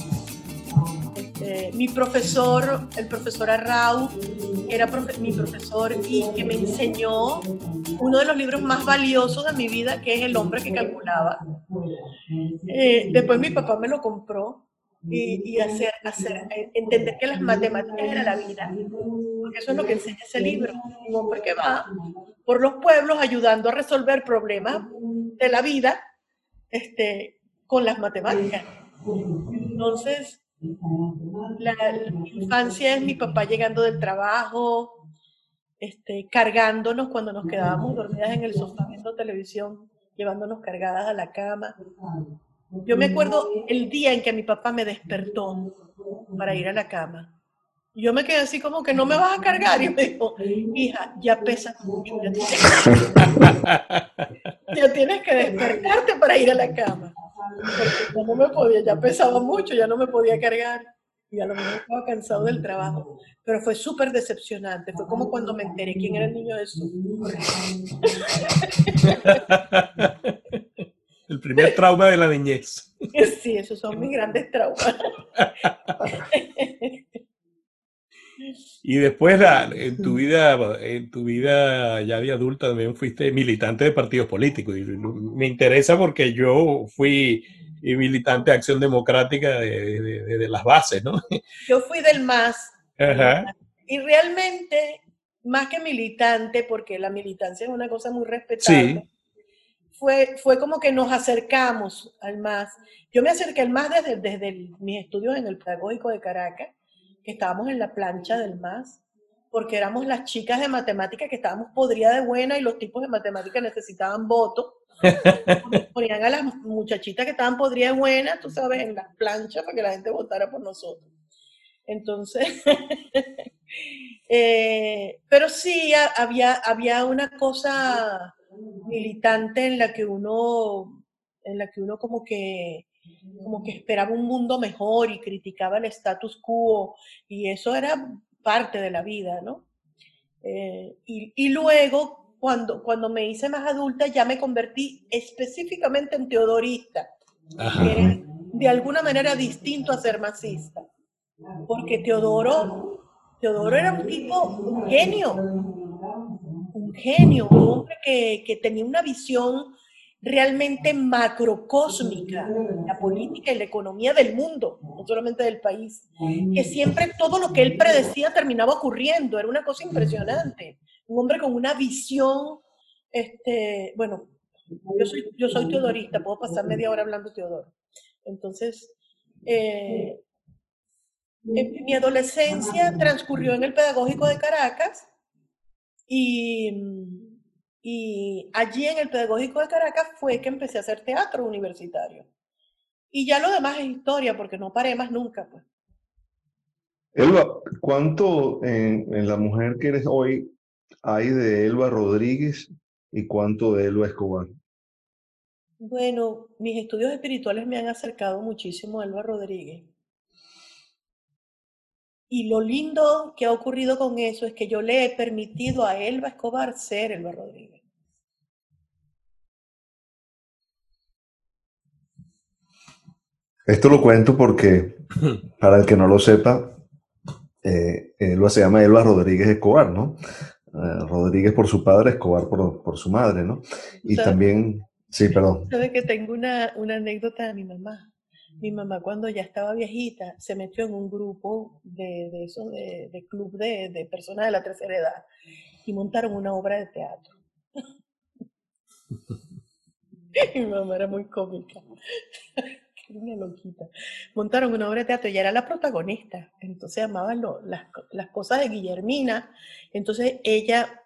Este, mi profesor, el profesor Arrau, era mi profesor y que me enseñó uno de los libros más valiosos de mi vida, que es El hombre que calculaba. Eh, después mi papá me lo compró y, y hacer, hacer, eh, entender que las matemáticas era la vida, porque eso es lo que enseña ese libro. Un hombre que va por los pueblos ayudando a resolver problemas de la vida este, con las matemáticas. Entonces, la, la infancia es mi papá llegando del trabajo, este, cargándonos cuando nos quedábamos dormidas en el sofá viendo televisión, llevándonos cargadas a la cama. Yo me acuerdo el día en que mi papá me despertó para ir a la cama. Y Yo me quedé así como que no me vas a cargar. Y me dijo, hija, ya pesas mucho, ya tienes, ya tienes que despertarte para ir a la cama. Porque ya no me podía, ya pesaba mucho, ya no me podía cargar. Y a lo mejor estaba cansado del trabajo. Pero fue súper decepcionante. Fue como cuando me enteré quién era el niño Jesús. El primer trauma de la niñez. Sí, esos son mis grandes traumas. Y después la- en tu vida, en tu vida ya de adulta también fuiste militante de partidos políticos. Y me interesa porque yo fui militante de Acción Democrática de, de- de- de las bases, ¿no? Yo fui del MAS Ajá. y realmente, más que militante, porque la militancia es una cosa muy respetable, fue, fue como que nos acercamos al MAS. Yo me acerqué al MAS desde, desde el- mis estudios en el Pedagógico de Caracas, que estábamos en la plancha del MAS, porque éramos las chicas de matemáticas que estábamos podridas de buena y los tipos de matemáticas necesitaban votos. Ponían a las muchachitas que estaban podridas de buena, tú sabes, en las planchas para que la gente votara por nosotros. Entonces, eh, pero sí ha- había, había una cosa militante en la que uno, en la que uno como que, como que esperaba un mundo mejor y criticaba el status quo y eso era parte de la vida, ¿no? Eh, y, luego, cuando, cuando me hice más adulta, ya me convertí específicamente en teodorista, que era de alguna manera distinto a ser masista, porque Teodoro, Teodoro era un tipo, un genio, genio, un hombre que, tenía una visión realmente macrocósmica, la política y la economía del mundo, no solamente del país, que siempre todo lo que él predecía terminaba ocurriendo, era una cosa impresionante. Un hombre con una visión, este, bueno, yo soy, yo soy teodorista, puedo pasar media hora hablando Teodoro. Entonces, eh, en mi adolescencia transcurrió en el Pedagógico de Caracas y y allí en el Pedagógico de Caracas fue que empecé a hacer teatro universitario. Y ya lo demás es historia, porque no paré más nunca. Pues. Elba, ¿cuánto en, la mujer que eres hoy hay de Elba Rodríguez y cuánto de Elba Escobar? Bueno, mis estudios espirituales me han acercado muchísimo a Elba Rodríguez. Y lo lindo que ha ocurrido con eso es que yo le he permitido a Elba Escobar ser Elba Rodríguez. Esto lo cuento porque, para el que no lo sepa, eh, Elba se llama Elba Rodríguez Escobar, ¿no? Eh, Rodríguez por su padre, Escobar por, por su madre, ¿no? Y también, sí, perdón. Sabes que tengo una, una anécdota de mi mamá. Mi mamá cuando ya estaba viejita se metió en un grupo de, de eso, de, de club de, de personas de la tercera edad y montaron una obra de teatro. mi mamá era muy cómica una loquita. Montaron una obra de teatro y era la protagonista. Entonces llamaban las, cosas de Guillermina. Entonces ella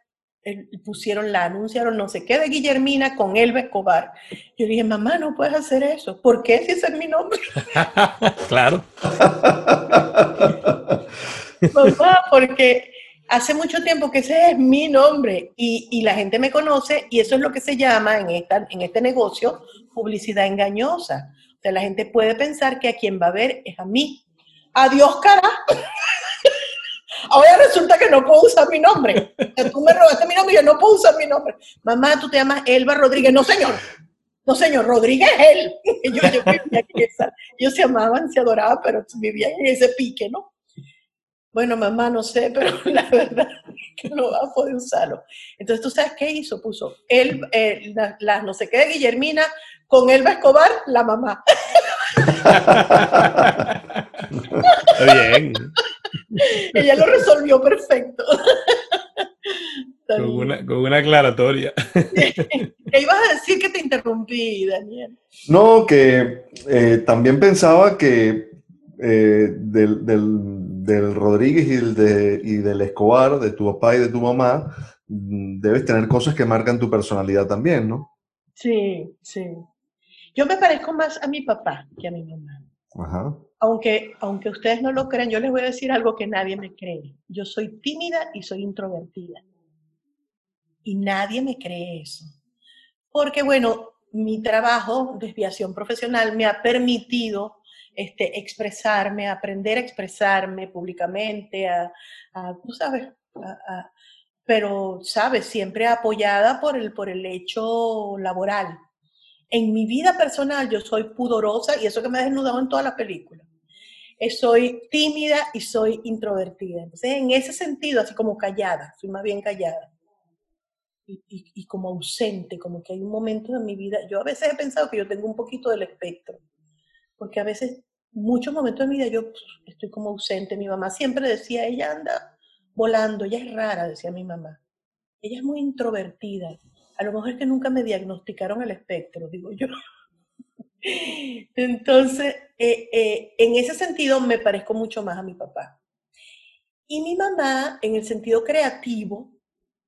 pusieron, la anunciaron no sé qué de Guillermina con Elba Escobar. Yo dije, mamá, no puedes hacer eso. ¿Por qué si ese es mi nombre? claro. mamá, porque hace mucho tiempo que ese es mi nombre y, y, la gente me conoce y eso es lo que se llama en, esta, en este negocio publicidad engañosa. O sea, la gente puede pensar que a quien va a ver es a mí. Adiós, cara. Ahora resulta que no puedo usar mi nombre. Tú me robaste mi nombre y yo no puedo usar mi nombre. Mamá, tú te llamas Elba Rodríguez. No, señor. No, señor, Rodríguez es él. Ellos, se amaban, se adoraban, pero vivían en ese pique, ¿no? Bueno, mamá, no sé, pero la verdad es que no va a poder usarlo. Entonces, ¿tú sabes qué hizo? Puso él, eh, las no sé qué de Guillermina, con Elba Escobar, la mamá. Bien. Ella lo resolvió perfecto. Con una, con una, aclaratoria. ¿Qué ibas a decir que te interrumpí, Daniel? No, que eh, también pensaba que eh, del, del, del, Rodríguez y, el de, y del Escobar, de tu papá y de tu mamá, mm, debes tener cosas que marcan tu personalidad también, ¿no? Sí, sí. Yo me parezco más a mi papá que a mi mamá. Aunque, aunque ustedes no lo crean, yo les voy a decir algo que nadie me cree. Yo soy tímida y soy introvertida. Y nadie me cree eso. Porque, bueno, mi trabajo, desviación profesional, me ha permitido este, expresarme, aprender a expresarme públicamente, a, tú sabes, pero, sabes, siempre apoyada por el, por el hecho laboral en mi vida personal yo soy pudorosa y eso que me ha desnudado en todas las películas. Soy tímida y soy introvertida. Entonces, en ese sentido, así como callada, soy más bien callada. Y, como ausente, como que hay un momento en mi vida. Yo a veces he pensado que yo tengo un poquito del espectro, porque a veces, muchos momentos de mi vida, yo pues, estoy como ausente. Mi mamá siempre decía, ella anda volando, ella es rara, decía mi mamá. Ella es muy introvertida a lo mejor es que nunca me diagnosticaron el espectro, digo yo. Entonces, eh, eh, en ese sentido me parezco mucho más a mi papá. Y mi mamá, en el sentido creativo,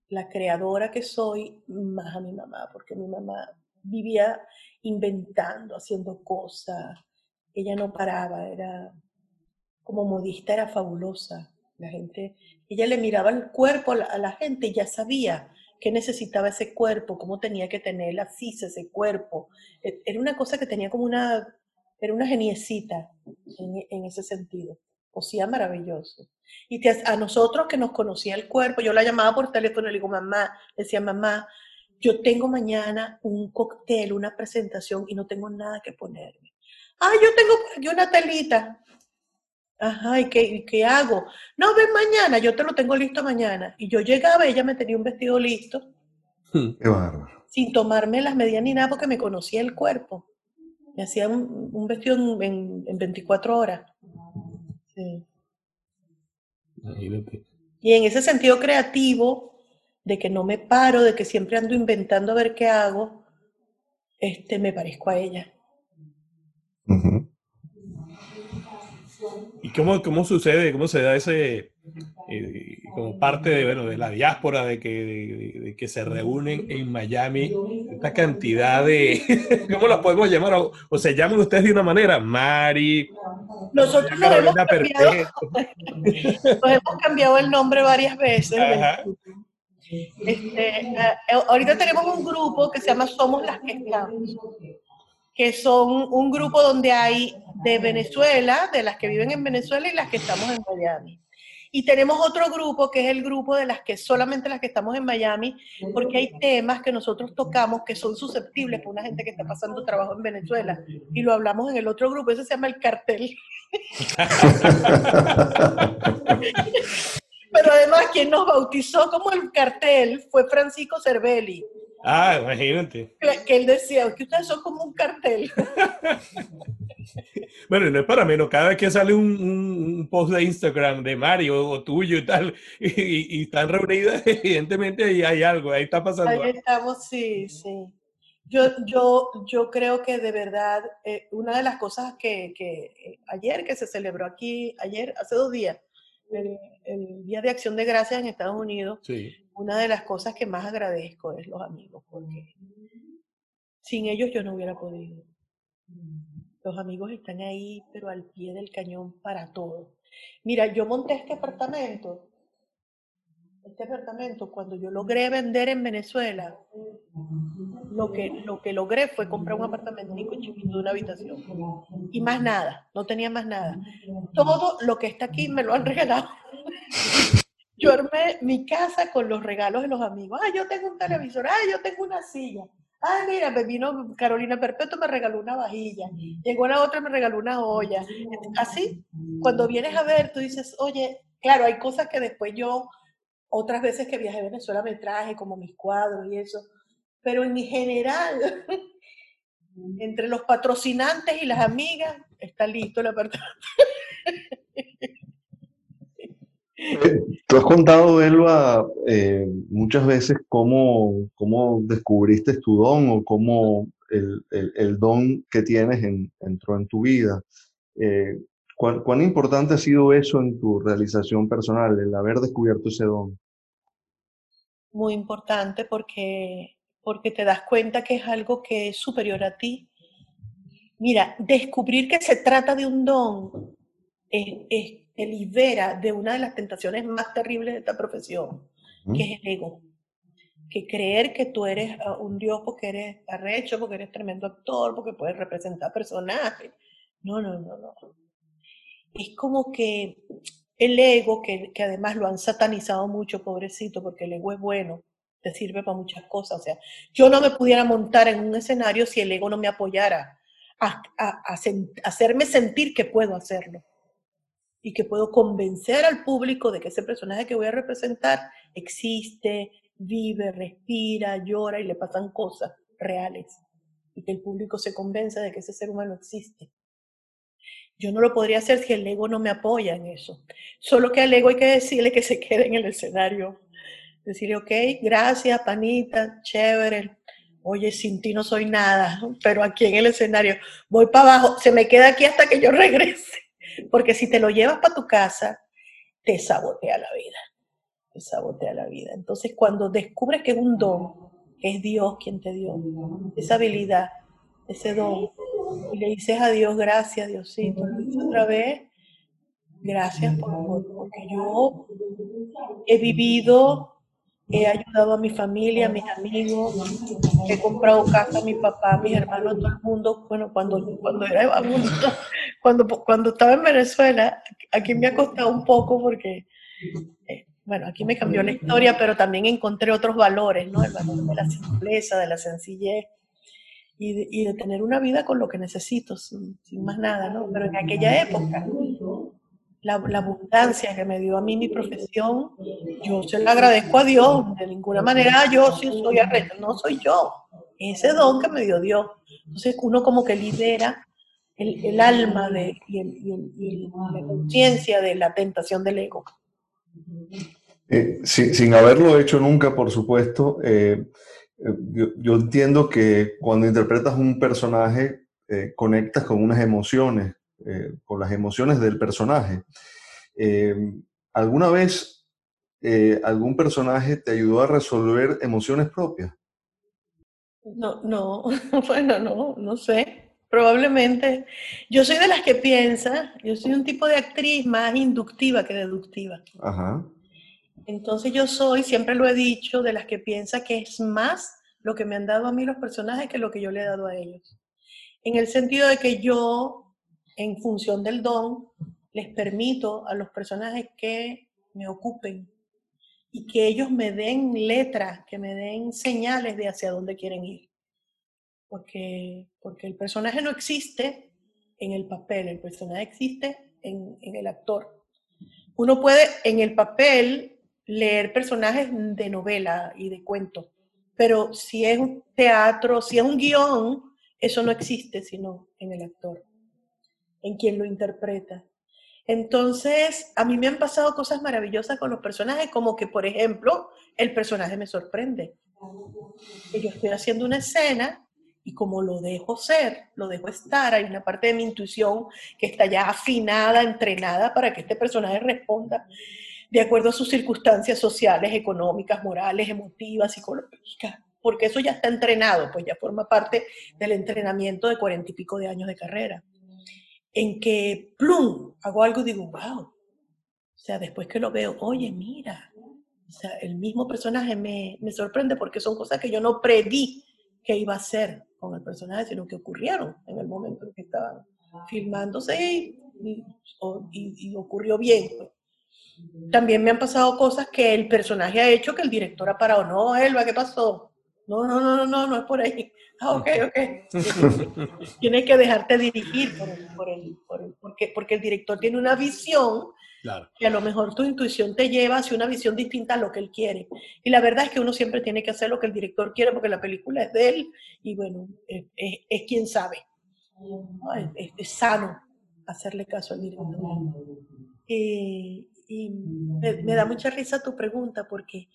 la creadora que soy, más a mi mamá, porque mi mamá vivía inventando, haciendo cosas. Ella no paraba, era como modista, era fabulosa. La gente, ella le miraba el cuerpo a la gente y ya sabía qué necesitaba ese cuerpo, cómo tenía que tener la fisa ese cuerpo. E, era una cosa que tenía como una, era una geniecita en, ese sentido. sea maravilloso. Y a nosotros que nos conocía el cuerpo, yo la llamaba por teléfono y le digo, mamá, decía, mamá, yo tengo mañana un cóctel, una presentación y no tengo nada que ponerme. Ah, yo tengo una telita. Ajá, ¿y qué, qué hago? No, ven mañana, yo te lo tengo listo mañana. Y yo llegaba, ella me tenía un vestido listo. Hmm. Qué bárbaro. Sin tomarme las medidas ni nada porque me conocía el cuerpo. Me hacía un, vestido en, 24 horas. Sí. Y en ese sentido creativo, de que no me paro, de que siempre ando inventando a ver qué hago, este, me parezco a ella. ¿Y cómo, cómo sucede, cómo se da ese, eh, como parte de, bueno, de la diáspora, de que, de, que se reúnen en Miami, esta cantidad de, ¿cómo la podemos llamar? O, se llaman ustedes de una manera, Mari. Nosotros nos hemos, cambiado, nos hemos cambiado el nombre varias veces. Este, eh, ahorita tenemos un grupo que se llama Somos las que estamos que son un grupo donde hay de Venezuela, de las que viven en Venezuela y las que estamos en Miami. Y tenemos otro grupo que es el grupo de las que solamente las que estamos en Miami, porque hay temas que nosotros tocamos que son susceptibles para una gente que está pasando trabajo en Venezuela. Y lo hablamos en el otro grupo, ese se llama el cartel. Pero además, quien nos bautizó como el cartel fue Francisco Cervelli Ah, imagínate. Que él decía, que ustedes son como un cartel. bueno, no es para menos, cada vez que sale un, post de Instagram de Mario o tuyo y tal, y, están reunidas, evidentemente ahí hay algo, ahí está pasando. Ahí estamos, sí, sí. Yo, yo, yo creo que de verdad, eh, una de las cosas que, que eh, ayer que se celebró aquí, ayer, hace dos días, el, el, Día de Acción de Gracias en Estados Unidos, sí una de las cosas que más agradezco es los amigos, porque sin ellos yo no hubiera podido. Los amigos están ahí, pero al pie del cañón para todo. Mira, yo monté este apartamento, este apartamento, cuando yo logré vender en Venezuela, lo que, lo que logré fue comprar un apartamento chiquito de una habitación. Y más nada, no tenía más nada. Todo lo que está aquí me lo han regalado yo armé mi casa con los regalos de los amigos. Ah, yo tengo un televisor, ah, yo tengo una silla. Ah, mira, me vino Carolina Perpetuo, me regaló una vajilla. Llegó la otra, me regaló una olla. Así, cuando vienes a ver, tú dices, oye, claro, hay cosas que después yo, otras veces que viajé a Venezuela me traje, como mis cuadros y eso. Pero en general, entre los patrocinantes y las amigas, está listo el apartamento. Tú has contado, Elba, eh, muchas veces cómo, cómo, descubriste tu don o cómo el, el, don que tienes entró en tu vida. Eh, ¿cuán, ¿Cuán importante ha sido eso en tu realización personal, el haber descubierto ese don? Muy importante porque, porque te das cuenta que es algo que es superior a ti. Mira, descubrir que se trata de un don es te libera de una de las tentaciones más terribles de esta profesión, que es el ego. Que creer que tú eres ah, un dios porque eres arrecho, porque eres tremendo actor, porque puedes representar personajes. No, no, no, no. Es como que el ego, que, que además lo han satanizado mucho, pobrecito, porque el ego es bueno, te sirve para muchas cosas. O sea, yo no me pudiera montar en un escenario si el ego no me apoyara a, a, a hacerme sentir que puedo hacerlo y que puedo convencer al público de que ese personaje que voy a representar existe, vive, respira, llora y le pasan cosas reales y que el público se convenza de que ese ser humano existe. Yo no lo podría hacer si el ego no me apoya en eso. Solo que al ego hay que decirle que se quede en el escenario. Decirle, ok, gracias, panita, chévere. Oye, sin ti no soy nada, pero aquí en el escenario voy para abajo, se me queda aquí hasta que yo regrese. Porque si te lo llevas para tu casa, te sabotea la vida. Te sabotea la vida. Entonces, cuando descubres que es un don, es Dios quien te dio esa habilidad, ese don, y le dices a Dios, gracias, Diosito, otra vez, gracias por, porque yo he vivido he ayudado a mi familia, a mis amigos, he comprado casa a mi papá, a mis hermanos, a todo el mundo. Bueno, cuando, cuando era cuando, cuando estaba en Venezuela, aquí me ha costado un poco porque, eh, bueno, aquí me cambió la historia, pero también encontré otros valores, ¿no? El valor de la simpleza, de la sencillez y de, y de tener una vida con lo que necesito, sin, sin más nada, ¿no? Pero en aquella época la, abundancia que me dio a mí mi profesión, yo se la agradezco a Dios. De ninguna manera yo sí soy arresto, no soy yo. Ese don que me dio Dios. Entonces uno como que libera el, alma de, y, la conciencia de la tentación del ego. Eh, sin, haberlo hecho nunca, por supuesto, eh, eh, yo, entiendo que cuando interpretas un personaje, conectas con unas emociones eh, con las emociones del personaje. Eh, ¿Alguna vez eh, algún personaje te ayudó a resolver emociones propias? No, no, bueno, no, no sé. Probablemente. Yo soy de las que piensa, yo soy un tipo de actriz más inductiva que deductiva. Ajá. Entonces yo soy, siempre lo he dicho, de las que piensa que es más lo que me han dado a mí los personajes que lo que yo le he dado a ellos. En el sentido de que yo en función del don, les permito a los personajes que me ocupen y que ellos me den letras, que me den señales de hacia dónde quieren ir. Porque, porque el personaje no existe en el papel, el personaje existe en, el actor. Uno puede en el papel leer personajes de novela y de cuento, pero si es un teatro, si es un guion, eso no existe sino en el actor en quien lo interpreta. Entonces, a mí me han pasado cosas maravillosas con los personajes, como que, por ejemplo, el personaje me sorprende. Yo estoy haciendo una escena y como lo dejo ser, lo dejo estar, hay una parte de mi intuición que está ya afinada, entrenada para que este personaje responda de acuerdo a sus circunstancias sociales, económicas, morales, emotivas, psicológicas, porque eso ya está entrenado, pues ya forma parte del entrenamiento de cuarenta y pico de años de carrera en que, plum, hago algo y digo, wow. O sea, después que lo veo, oye, mira, o sea, el mismo personaje me, me sorprende porque son cosas que yo no preví que iba a ser con el personaje, sino que ocurrieron en el momento en que estaban filmándose y, y, ocurrió bien. Pues. También me han pasado cosas que el personaje ha hecho que el director ha parado. No, Elba, ¿qué pasó? No, no, no, no, no, no es por ahí. Ah, ok, ok. Tienes que dejarte dirigir por el, por el, por el, porque, porque el director tiene una visión claro. que a lo mejor tu intuición te lleva hacia una visión distinta a lo que él quiere. Y la verdad es que uno siempre tiene que hacer lo que el director quiere porque la película es de él y bueno, es, es, quien sabe. Es, sano hacerle caso al director. y me, me da mucha risa tu pregunta porque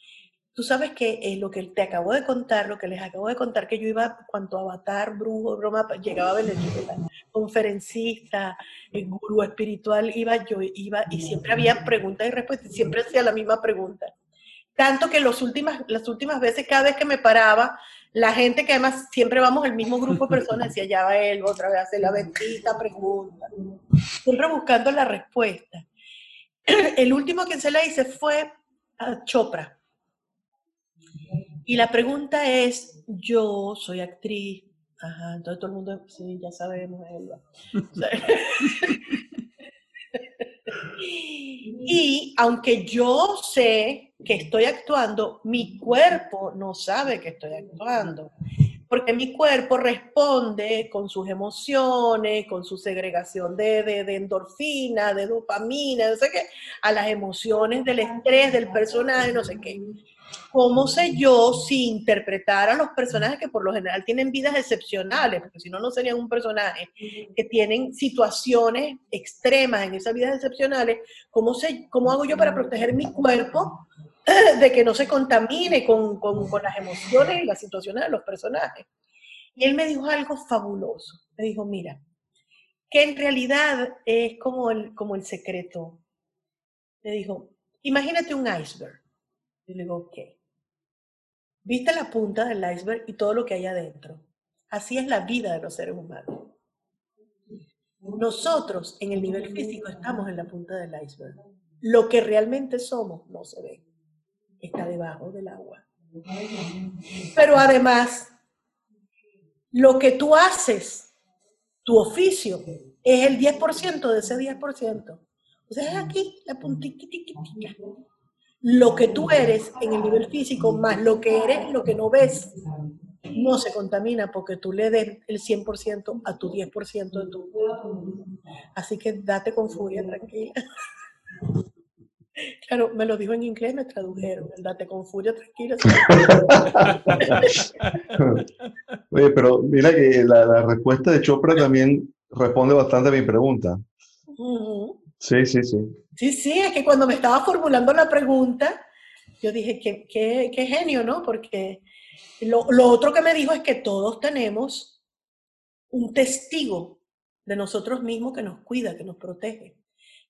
Tú sabes que eh, lo que te acabo de contar, lo que les acabo de contar, que yo iba, cuanto avatar, brujo, broma, llegaba a Venezuela, conferencista, eh, gurú espiritual, iba yo, iba, y siempre había preguntas y respuestas, siempre hacía la misma pregunta. Tanto que los últimas, las últimas veces, cada vez que me paraba, la gente que además siempre vamos el mismo grupo de personas, decía, ya va él, otra vez hace la bendita pregunta, siempre buscando la respuesta. El último que se la hice fue a Chopra y la pregunta es, yo soy actriz, ajá, entonces todo el mundo, sí, ya sabemos, Elba. y aunque yo sé que estoy actuando, mi cuerpo no sabe que estoy actuando, porque mi cuerpo responde con sus emociones, con su segregación de, de, endorfina, de dopamina, no sé qué, a las emociones del estrés del personaje, no sé qué. ¿Cómo sé yo si interpretar a los personajes que por lo general tienen vidas excepcionales, porque si no, no serían un personaje, que tienen situaciones extremas en esas vidas excepcionales, ¿cómo, sé, cómo hago yo para proteger mi cuerpo de que no se contamine con, con, con las emociones y las situaciones de los personajes? Y él me dijo algo fabuloso. Me dijo, mira, que en realidad es como el, como el secreto. Me dijo, imagínate un iceberg. Y le digo, ok. Viste la punta del iceberg y todo lo que hay adentro. Así es la vida de los seres humanos. Nosotros en el nivel físico estamos en la punta del iceberg. Lo que realmente somos no se ve. está debajo del agua. Pero además, lo que tú haces, tu oficio, es el 10% de ese 10%. O sea, es aquí la puntita. Lo que tú eres en el nivel físico más lo que eres, lo que no ves, no se contamina porque tú le des el 100% a tu 10% de tu Así que date con furia, tranquila. Claro, me lo dijo en inglés, me tradujeron. Date con furia, tranquila. Oye, pero mira que la, respuesta de Chopra también responde bastante a mi pregunta. Sí, sí, sí. Sí, sí, es que cuando me estaba formulando la pregunta, yo dije, qué, qué, genio, ¿no? Porque lo, lo otro que me dijo es que todos tenemos un testigo de nosotros mismos que nos cuida, que nos protege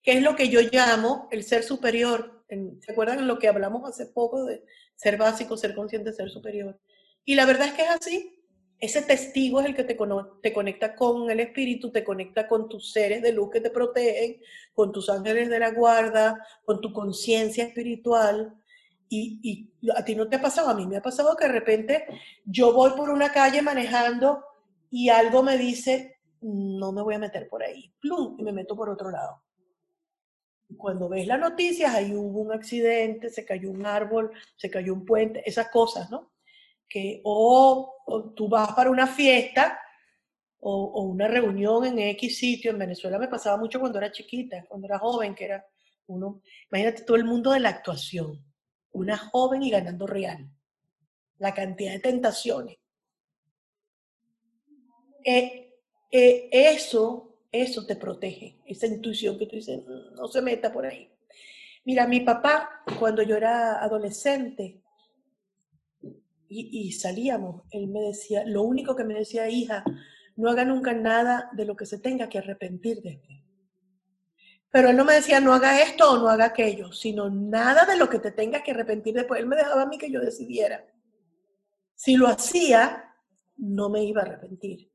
que es lo que yo llamo el ser superior. ¿Se acuerdan lo que hablamos hace poco de ser básico, ser consciente, ser superior? Y la verdad es que es así. Ese testigo es el que te, te conecta con el espíritu, te conecta con tus seres de luz que te protegen, con tus ángeles de la guarda, con tu conciencia espiritual. Y, a ti no te ha pasado, a mí me ha pasado que de repente yo voy por una calle manejando y algo me dice, no me voy a meter por ahí, plum, y me meto por otro lado cuando ves las noticias, ahí hubo un accidente, se cayó un árbol, se cayó un puente, esas cosas, ¿no? Que o, tú vas para una fiesta o, una reunión en X sitio, en Venezuela me pasaba mucho cuando era chiquita, cuando era joven, que era uno, imagínate todo el mundo de la actuación, una joven y ganando real, la cantidad de tentaciones. Eh, eh, eso eso te protege, esa intuición que tú dices, mm, no se meta por ahí. Mira, mi papá, cuando yo era adolescente y, salíamos, él me decía, lo único que me decía, hija, no haga nunca nada de lo que se tenga que arrepentir de ti. Pero él no me decía, no haga esto o no haga aquello, sino nada de lo que te tengas que arrepentir después. Él me dejaba a mí que yo decidiera. Si lo hacía, no me iba a arrepentir.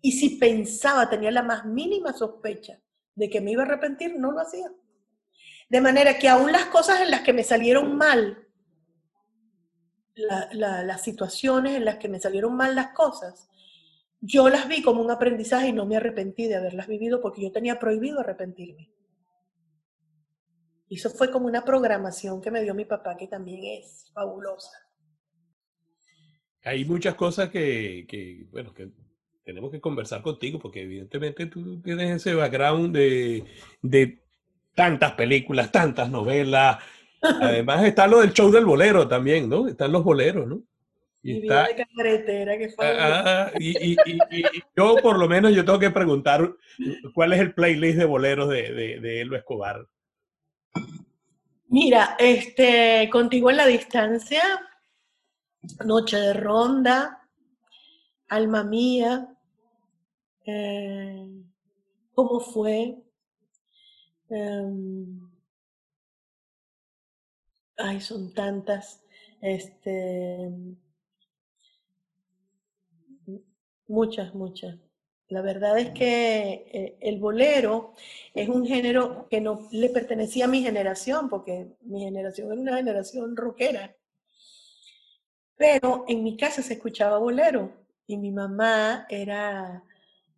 Y si pensaba, tenía la más mínima sospecha de que me iba a arrepentir, no lo hacía. De manera que aún las cosas en las que me salieron mal, las situaciones en las que me salieron mal las cosas, yo las vi como un aprendizaje y no me arrepentí de haberlas vivido porque yo tenía prohibido arrepentirme. Eso fue como una programación que me dio mi papá, que también es fabulosa. Hay muchas cosas que, bueno, que tenemos que conversar contigo porque evidentemente tú tienes ese background de tantas películas, tantas novelas. Además está lo del show del bolero también, ¿no? Están los boleros, ¿no? Y, está, de carretera que fue. Ah, y, y, yo por lo menos yo tengo que preguntar cuál es el playlist de boleros de, de, de Elba Escobar. Mira, este, contigo en la distancia, Noche de Ronda, Alma Mía, eh, cómo fue. Em, ay, son tantas. Este, muchas, muchas. La verdad es que eh, el bolero es un género que no le pertenecía a mi generación, porque mi generación era una generación rockera. Pero en mi casa se escuchaba bolero y mi mamá era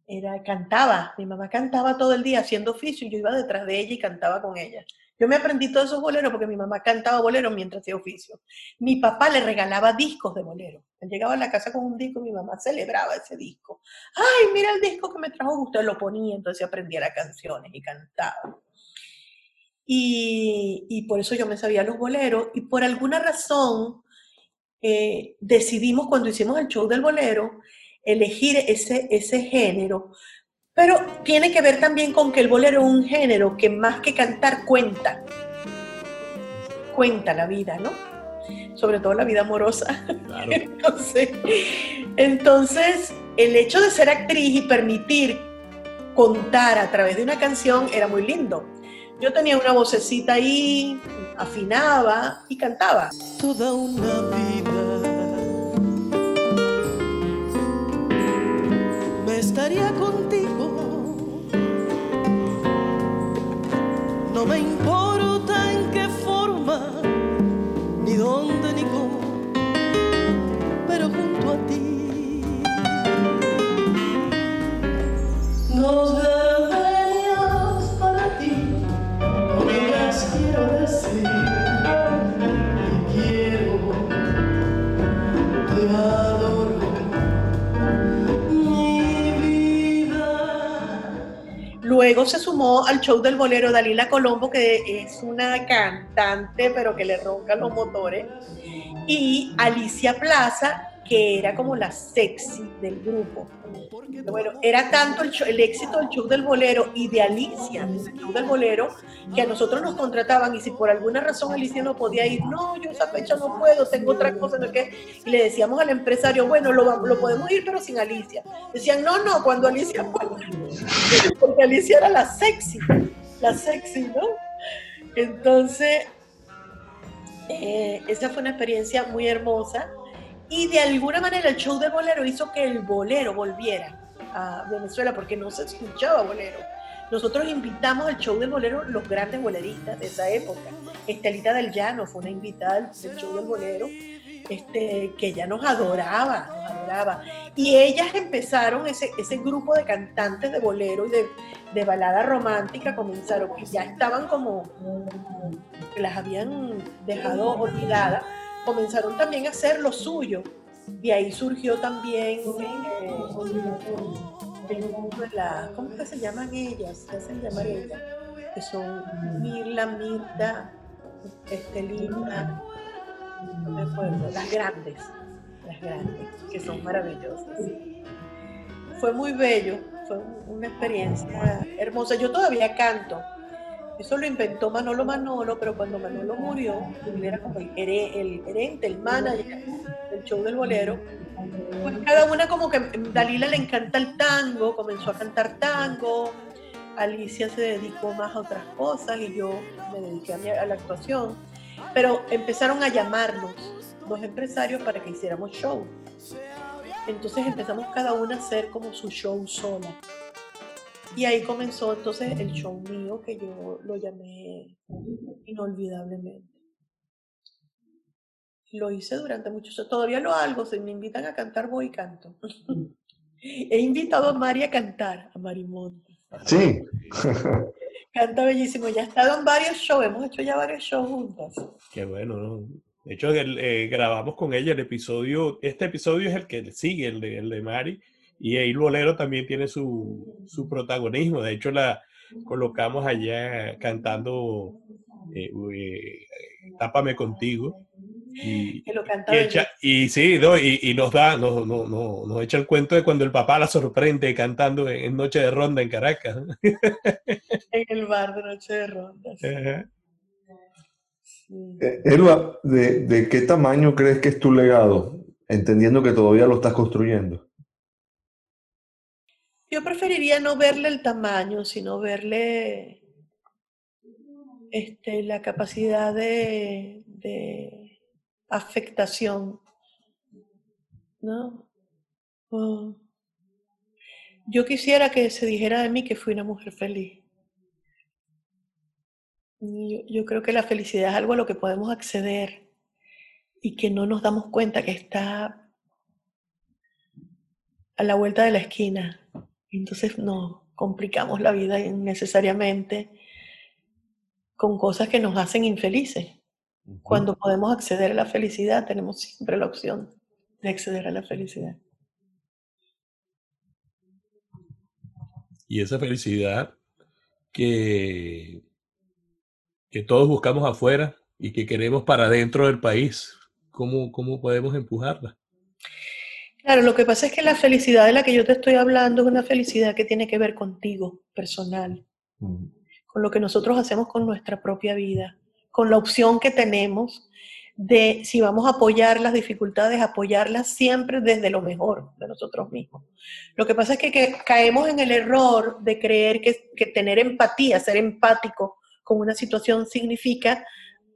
era, cantaba, mi mamá cantaba todo el día haciendo oficio y yo iba detrás de ella y cantaba con ella. Yo me aprendí todos esos boleros porque mi mamá cantaba boleros mientras hacía oficio. Mi papá le regalaba discos de bolero. Él llegaba a la casa con un disco y mi mamá celebraba ese disco. Ay, mira el disco que me trajo usted, lo ponía, entonces aprendía las canciones y cantaba. Y, por eso yo me sabía los boleros y por alguna razón eh, decidimos cuando hicimos el show del bolero elegir ese, ese género, pero tiene que ver también con que el bolero es un género que más que cantar cuenta, cuenta la vida, ¿no? Sobre todo la vida amorosa. Entonces, entonces, el hecho de ser actriz y permitir contar a través de una canción era muy lindo. Yo tenía una vocecita ahí, afinaba y cantaba. Toda una vida estaría contigo. No me importa en qué forma, ni dónde, ni cómo, pero junto a ti. Nos deberíamos para ti, no quiero decir, te quiero, te. Luego se sumó al show del bolero Dalila Colombo, que es una cantante, pero que le roncan los motores. Y Alicia Plaza, que era como la sexy del grupo. Bueno, era tanto el, éxito del show del bolero y de Alicia, del show del bolero, que a nosotros nos contrataban y si por alguna razón Alicia no podía ir, no, yo esa fecha no puedo, tengo otra cosa, no qué, y le decíamos al empresario, bueno, lo, lo podemos ir, pero sin Alicia. Decían, no, no, cuando Alicia pueda, porque Alicia era la sexy, la sexy, ¿no? Entonces, eh, esa fue una experiencia muy hermosa y de alguna manera el show del bolero hizo que el bolero volviera a Venezuela porque no se escuchaba bolero. Nosotros invitamos al show del bolero los grandes boleristas de esa época. Estelita del Llano fue una invitada del show del bolero este, que ella nos adoraba, nos adoraba. Y ellas empezaron, ese, ese grupo de cantantes de bolero y de, de balada romántica comenzaron, y ya estaban como, las habían dejado olvidadas, comenzaron también a hacer lo suyo. Y ahí surgió también eh, el grupo de la, ¿cómo que se llaman ellas? ¿Qué hacen llamar ellas? Que son Mirla, Mirta, Estelina, no me acuerdo, las grandes, las grandes, que son maravillosas. Fue muy bello, fue una experiencia hermosa. Yo todavía canto. Eso lo inventó Manolo Manolo, pero cuando Manolo murió, él era como el, el manager del show del bolero. Pues cada una como que Dalila le encanta el tango, comenzó a cantar tango, Alicia se dedicó más a otras cosas y yo me dediqué a, a la actuación. Pero empezaron a llamarnos los empresarios para que hiciéramos show. Entonces empezamos cada una a hacer como su show sola. Y ahí comenzó entonces el show mío que yo lo llamé inolvidablemente. Lo hice durante muchos años. Todavía lo hago. Si me invitan a cantar, voy y canto. He invitado a Mari a cantar, a Marimonte. Sí. Canta bellísimo. Ya ha estado en varios shows. Hemos hecho ya varios shows juntas. Qué bueno, ¿no? De hecho, el- eh, grabamos con ella el episodio, este episodio es el que sigue, el de, el de Mari, y ahí Bolero también tiene su, su protagonismo. De hecho, la colocamos allá cantando eh, eh, Tápame contigo. Y, Que lo y, echa- y sí, no, y, y nos da, nos, nos, nos, nos echa el cuento de cuando el papá la sorprende cantando en, en Noche de Ronda en Caracas. en el bar de Noche de. Sí. Eh, Elba, ¿de, de qué tamaño crees que es tu legado? Entendiendo que todavía lo estás construyendo. Yo preferiría no verle el tamaño, sino verle este, la capacidad de, afectación. ¿no? Oh. Yo quisiera que se dijera de mí que fui una mujer feliz. Yo creo que la felicidad es algo a lo que podemos acceder y que no nos damos cuenta que está a la vuelta de la esquina. Entonces nos complicamos la vida innecesariamente con cosas que nos hacen infelices. Cuando podemos acceder a la felicidad, tenemos siempre la opción de acceder a la felicidad. Y esa felicidad que, que todos buscamos afuera y que queremos para dentro del país, ¿cómo, cómo podemos empujarla? Claro, lo que pasa es que la felicidad de la que yo te estoy hablando es una felicidad que tiene que ver contigo, personal, Mm. con lo que nosotros hacemos con nuestra propia vida, con la opción que tenemos de si vamos a apoyar las dificultades, apoyarlas siempre desde lo mejor de nosotros mismos. Lo que pasa es que, que caemos en el error de creer que, que tener empatía, ser empático con una situación significa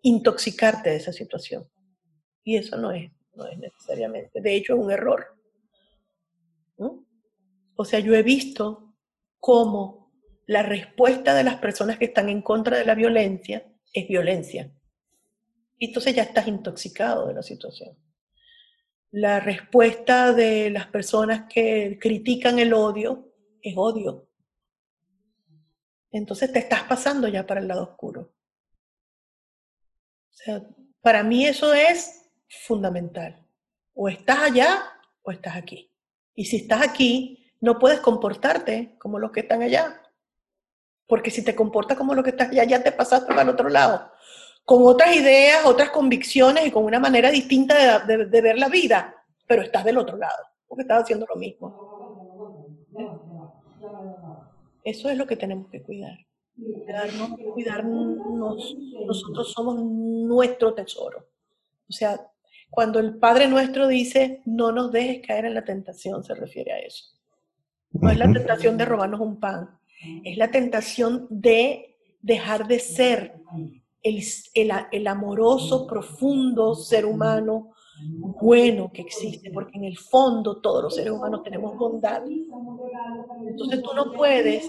intoxicarte de esa situación. Y eso no es, no es necesariamente. De hecho, es un error. O sea, yo he visto cómo la respuesta de las personas que están en contra de la violencia es violencia. Y entonces ya estás intoxicado de la situación. La respuesta de las personas que critican el odio es odio. Entonces te estás pasando ya para el lado oscuro. O sea, para mí eso es fundamental. O estás allá o estás aquí. Y si estás aquí, no puedes comportarte como los que están allá. Porque si te comportas como lo que estás ya, ya te pasaste para el otro lado. Con otras ideas, otras convicciones y con una manera distinta de, de- de ver la vida, pero estás del otro lado, porque estás haciendo lo mismo. Eso es lo que tenemos que cuidar. Cuidarnos, cuidarnos. Nosotros somos nuestro tesoro. O sea, cuando el Padre nuestro dice, no nos dejes caer en la tentación, se refiere a eso. No es la tentación de robarnos un pan, es la tentación de dejar de ser el, el, el amoroso, profundo ser humano bueno que existe, porque en el fondo todos los seres humanos tenemos bondad. Entonces tú no puedes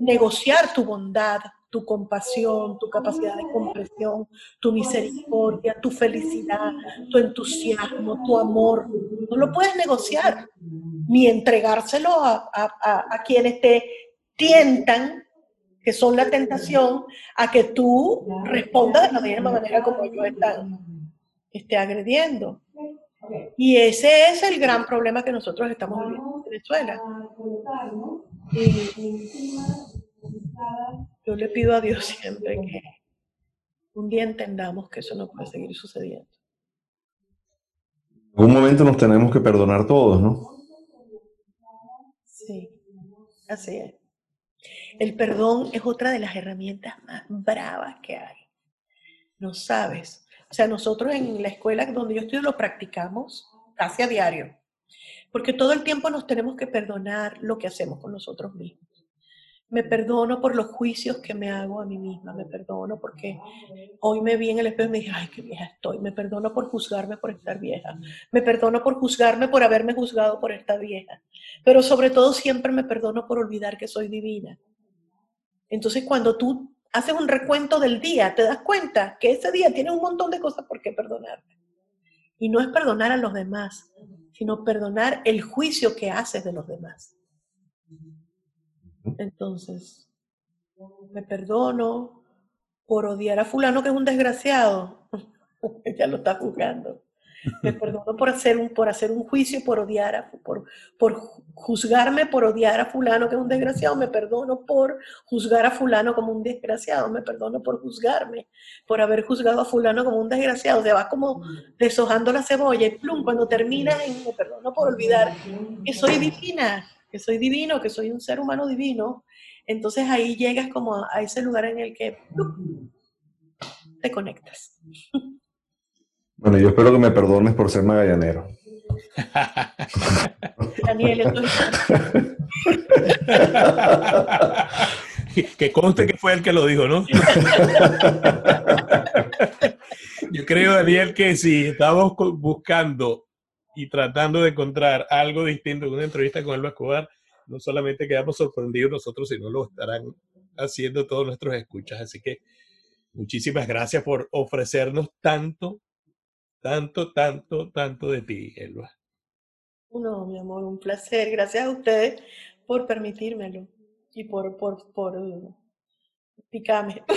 negociar tu bondad, tu compasión, tu capacidad de comprensión, tu misericordia, tu felicidad, tu entusiasmo, tu amor. No lo puedes negociar, ni entregárselo a, a, a, a quienes te tientan, que son la tentación, a que tú respondas de la misma manera como ellos están esté agrediendo. Y ese es el gran problema que nosotros estamos viviendo en Venezuela. Y yo le pido a Dios siempre que un día entendamos que eso no puede seguir sucediendo. En algún momento nos tenemos que perdonar todos, ¿no? Sí, así es. El perdón es otra de las herramientas más bravas que hay. No sabes. O sea, nosotros en la escuela donde yo estudio lo practicamos casi a diario. Porque todo el tiempo nos tenemos que perdonar lo que hacemos con nosotros mismos. Me perdono por los juicios que me hago a mí misma. Me perdono porque hoy me vi en el espejo y me dije, ay, qué vieja estoy. Me perdono por juzgarme por estar vieja. Me perdono por juzgarme por haberme juzgado por estar vieja. Pero sobre todo siempre me perdono por olvidar que soy divina. Entonces cuando tú haces un recuento del día, te das cuenta que ese día tiene un montón de cosas por qué perdonarte. Y no es perdonar a los demás, sino perdonar el juicio que haces de los demás. Entonces, me perdono por odiar a fulano que es un desgraciado. ya lo está juzgando. Me perdono por hacer un, por hacer un juicio, por odiar, a, por, por juzgarme por odiar a fulano que es un desgraciado. Me perdono por juzgar a fulano como un desgraciado. Me perdono por juzgarme, por haber juzgado a fulano como un desgraciado. Se va como deshojando la cebolla y plum, cuando termina en me perdono por olvidar que soy divina, que soy divino, que soy un ser humano divino. Entonces ahí llegas como a, a ese lugar en el que te conectas. Bueno, yo espero que me perdones por ser magallanero. Daniel, entonces, que conste que fue el que lo dijo, ¿no? Yo creo, Daniel, que si estamos buscando y tratando de encontrar algo distinto en una entrevista con Elba Escobar, no solamente quedamos sorprendidos nosotros, sino lo estarán haciendo todos nuestros escuchas. Así que muchísimas gracias por ofrecernos tanto, tanto, tanto, tanto de ti, Elba. no, mi amor, un placer. Gracias a ustedes por permitírmelo y por, por, por picarme.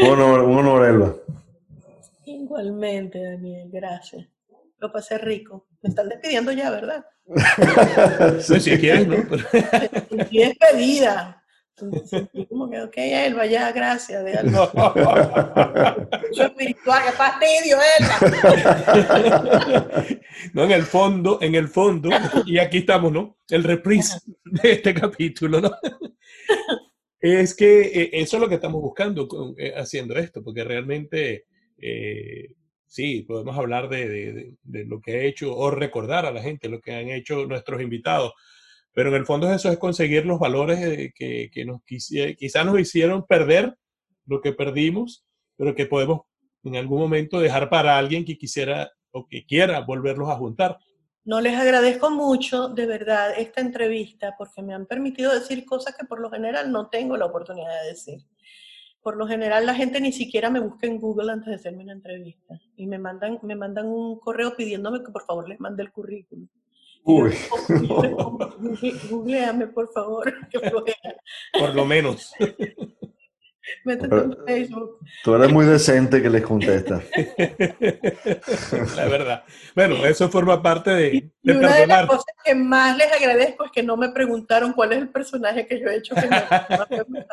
Un honor, un honor, Elba. Igualmente, Daniel, gracias. Lo pasé rico. Me están despidiendo ya, ¿verdad? Pues si quieres, ¿no? Pero- Y despedida. Sentí como que, ok, Elba, ya, gracias. déjalo. Mucho espiritual, qué fastidio, Elba. No, en el fondo, en el fondo, y aquí estamos, ¿no? El reprise de este capítulo, ¿no? Es que eh, eso es lo que estamos buscando eh, haciendo esto, porque realmente, eh, sí, podemos hablar de, lo que ha hecho o recordar a la gente lo que han hecho nuestros invitados, pero en el fondo eso es conseguir los valores eh, que, que nos quizás nos hicieron perder lo que perdimos, pero que podemos en algún momento dejar para alguien que quisiera o que quiera volverlos a juntar. No les agradezco mucho, de verdad, esta entrevista, porque me han permitido decir cosas que por lo general no tengo la oportunidad de decir. Por lo general la gente ni siquiera me busca en Google antes de hacerme una entrevista y me mandan, me mandan un correo pidiéndome que por favor les mande el currículum. Uy. les pongo- yo les pongo, "Google- Googleame, por favor, que flojera". Por lo menos. Métete Pero- en Facebook. Tú eres muy decente que les contesta. La verdad. Bueno, eso forma parte de, Y de una de las cosas que más les agradezco es que no me preguntaron cuál es el personaje que yo he hecho. que me-.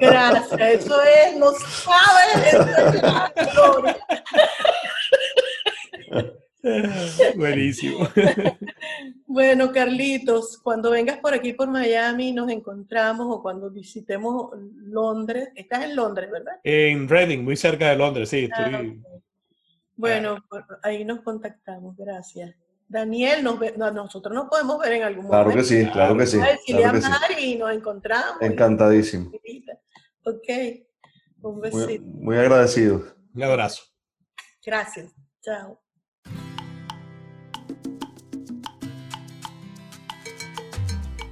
Gracias, eso es, no sabes, eso es la gloria. Buenísimo. Bueno, Carlitos, cuando vengas por aquí por Miami nos encontramos o cuando visitemos Londres, estás en Londres, ¿verdad? En Reading, muy cerca de Londres, sí. Ah, Estoy... Bueno, por- ahí nos contactamos, gracias. Daniel, nos ve- no, nosotros nos podemos ver en algún Claro momento. que sí, claro que sí. Claro que sí. Mari y nos encontramos. Encantadísimo. Ok, un Muy, besito. muy agradecido. Un abrazo. Gracias. Chao.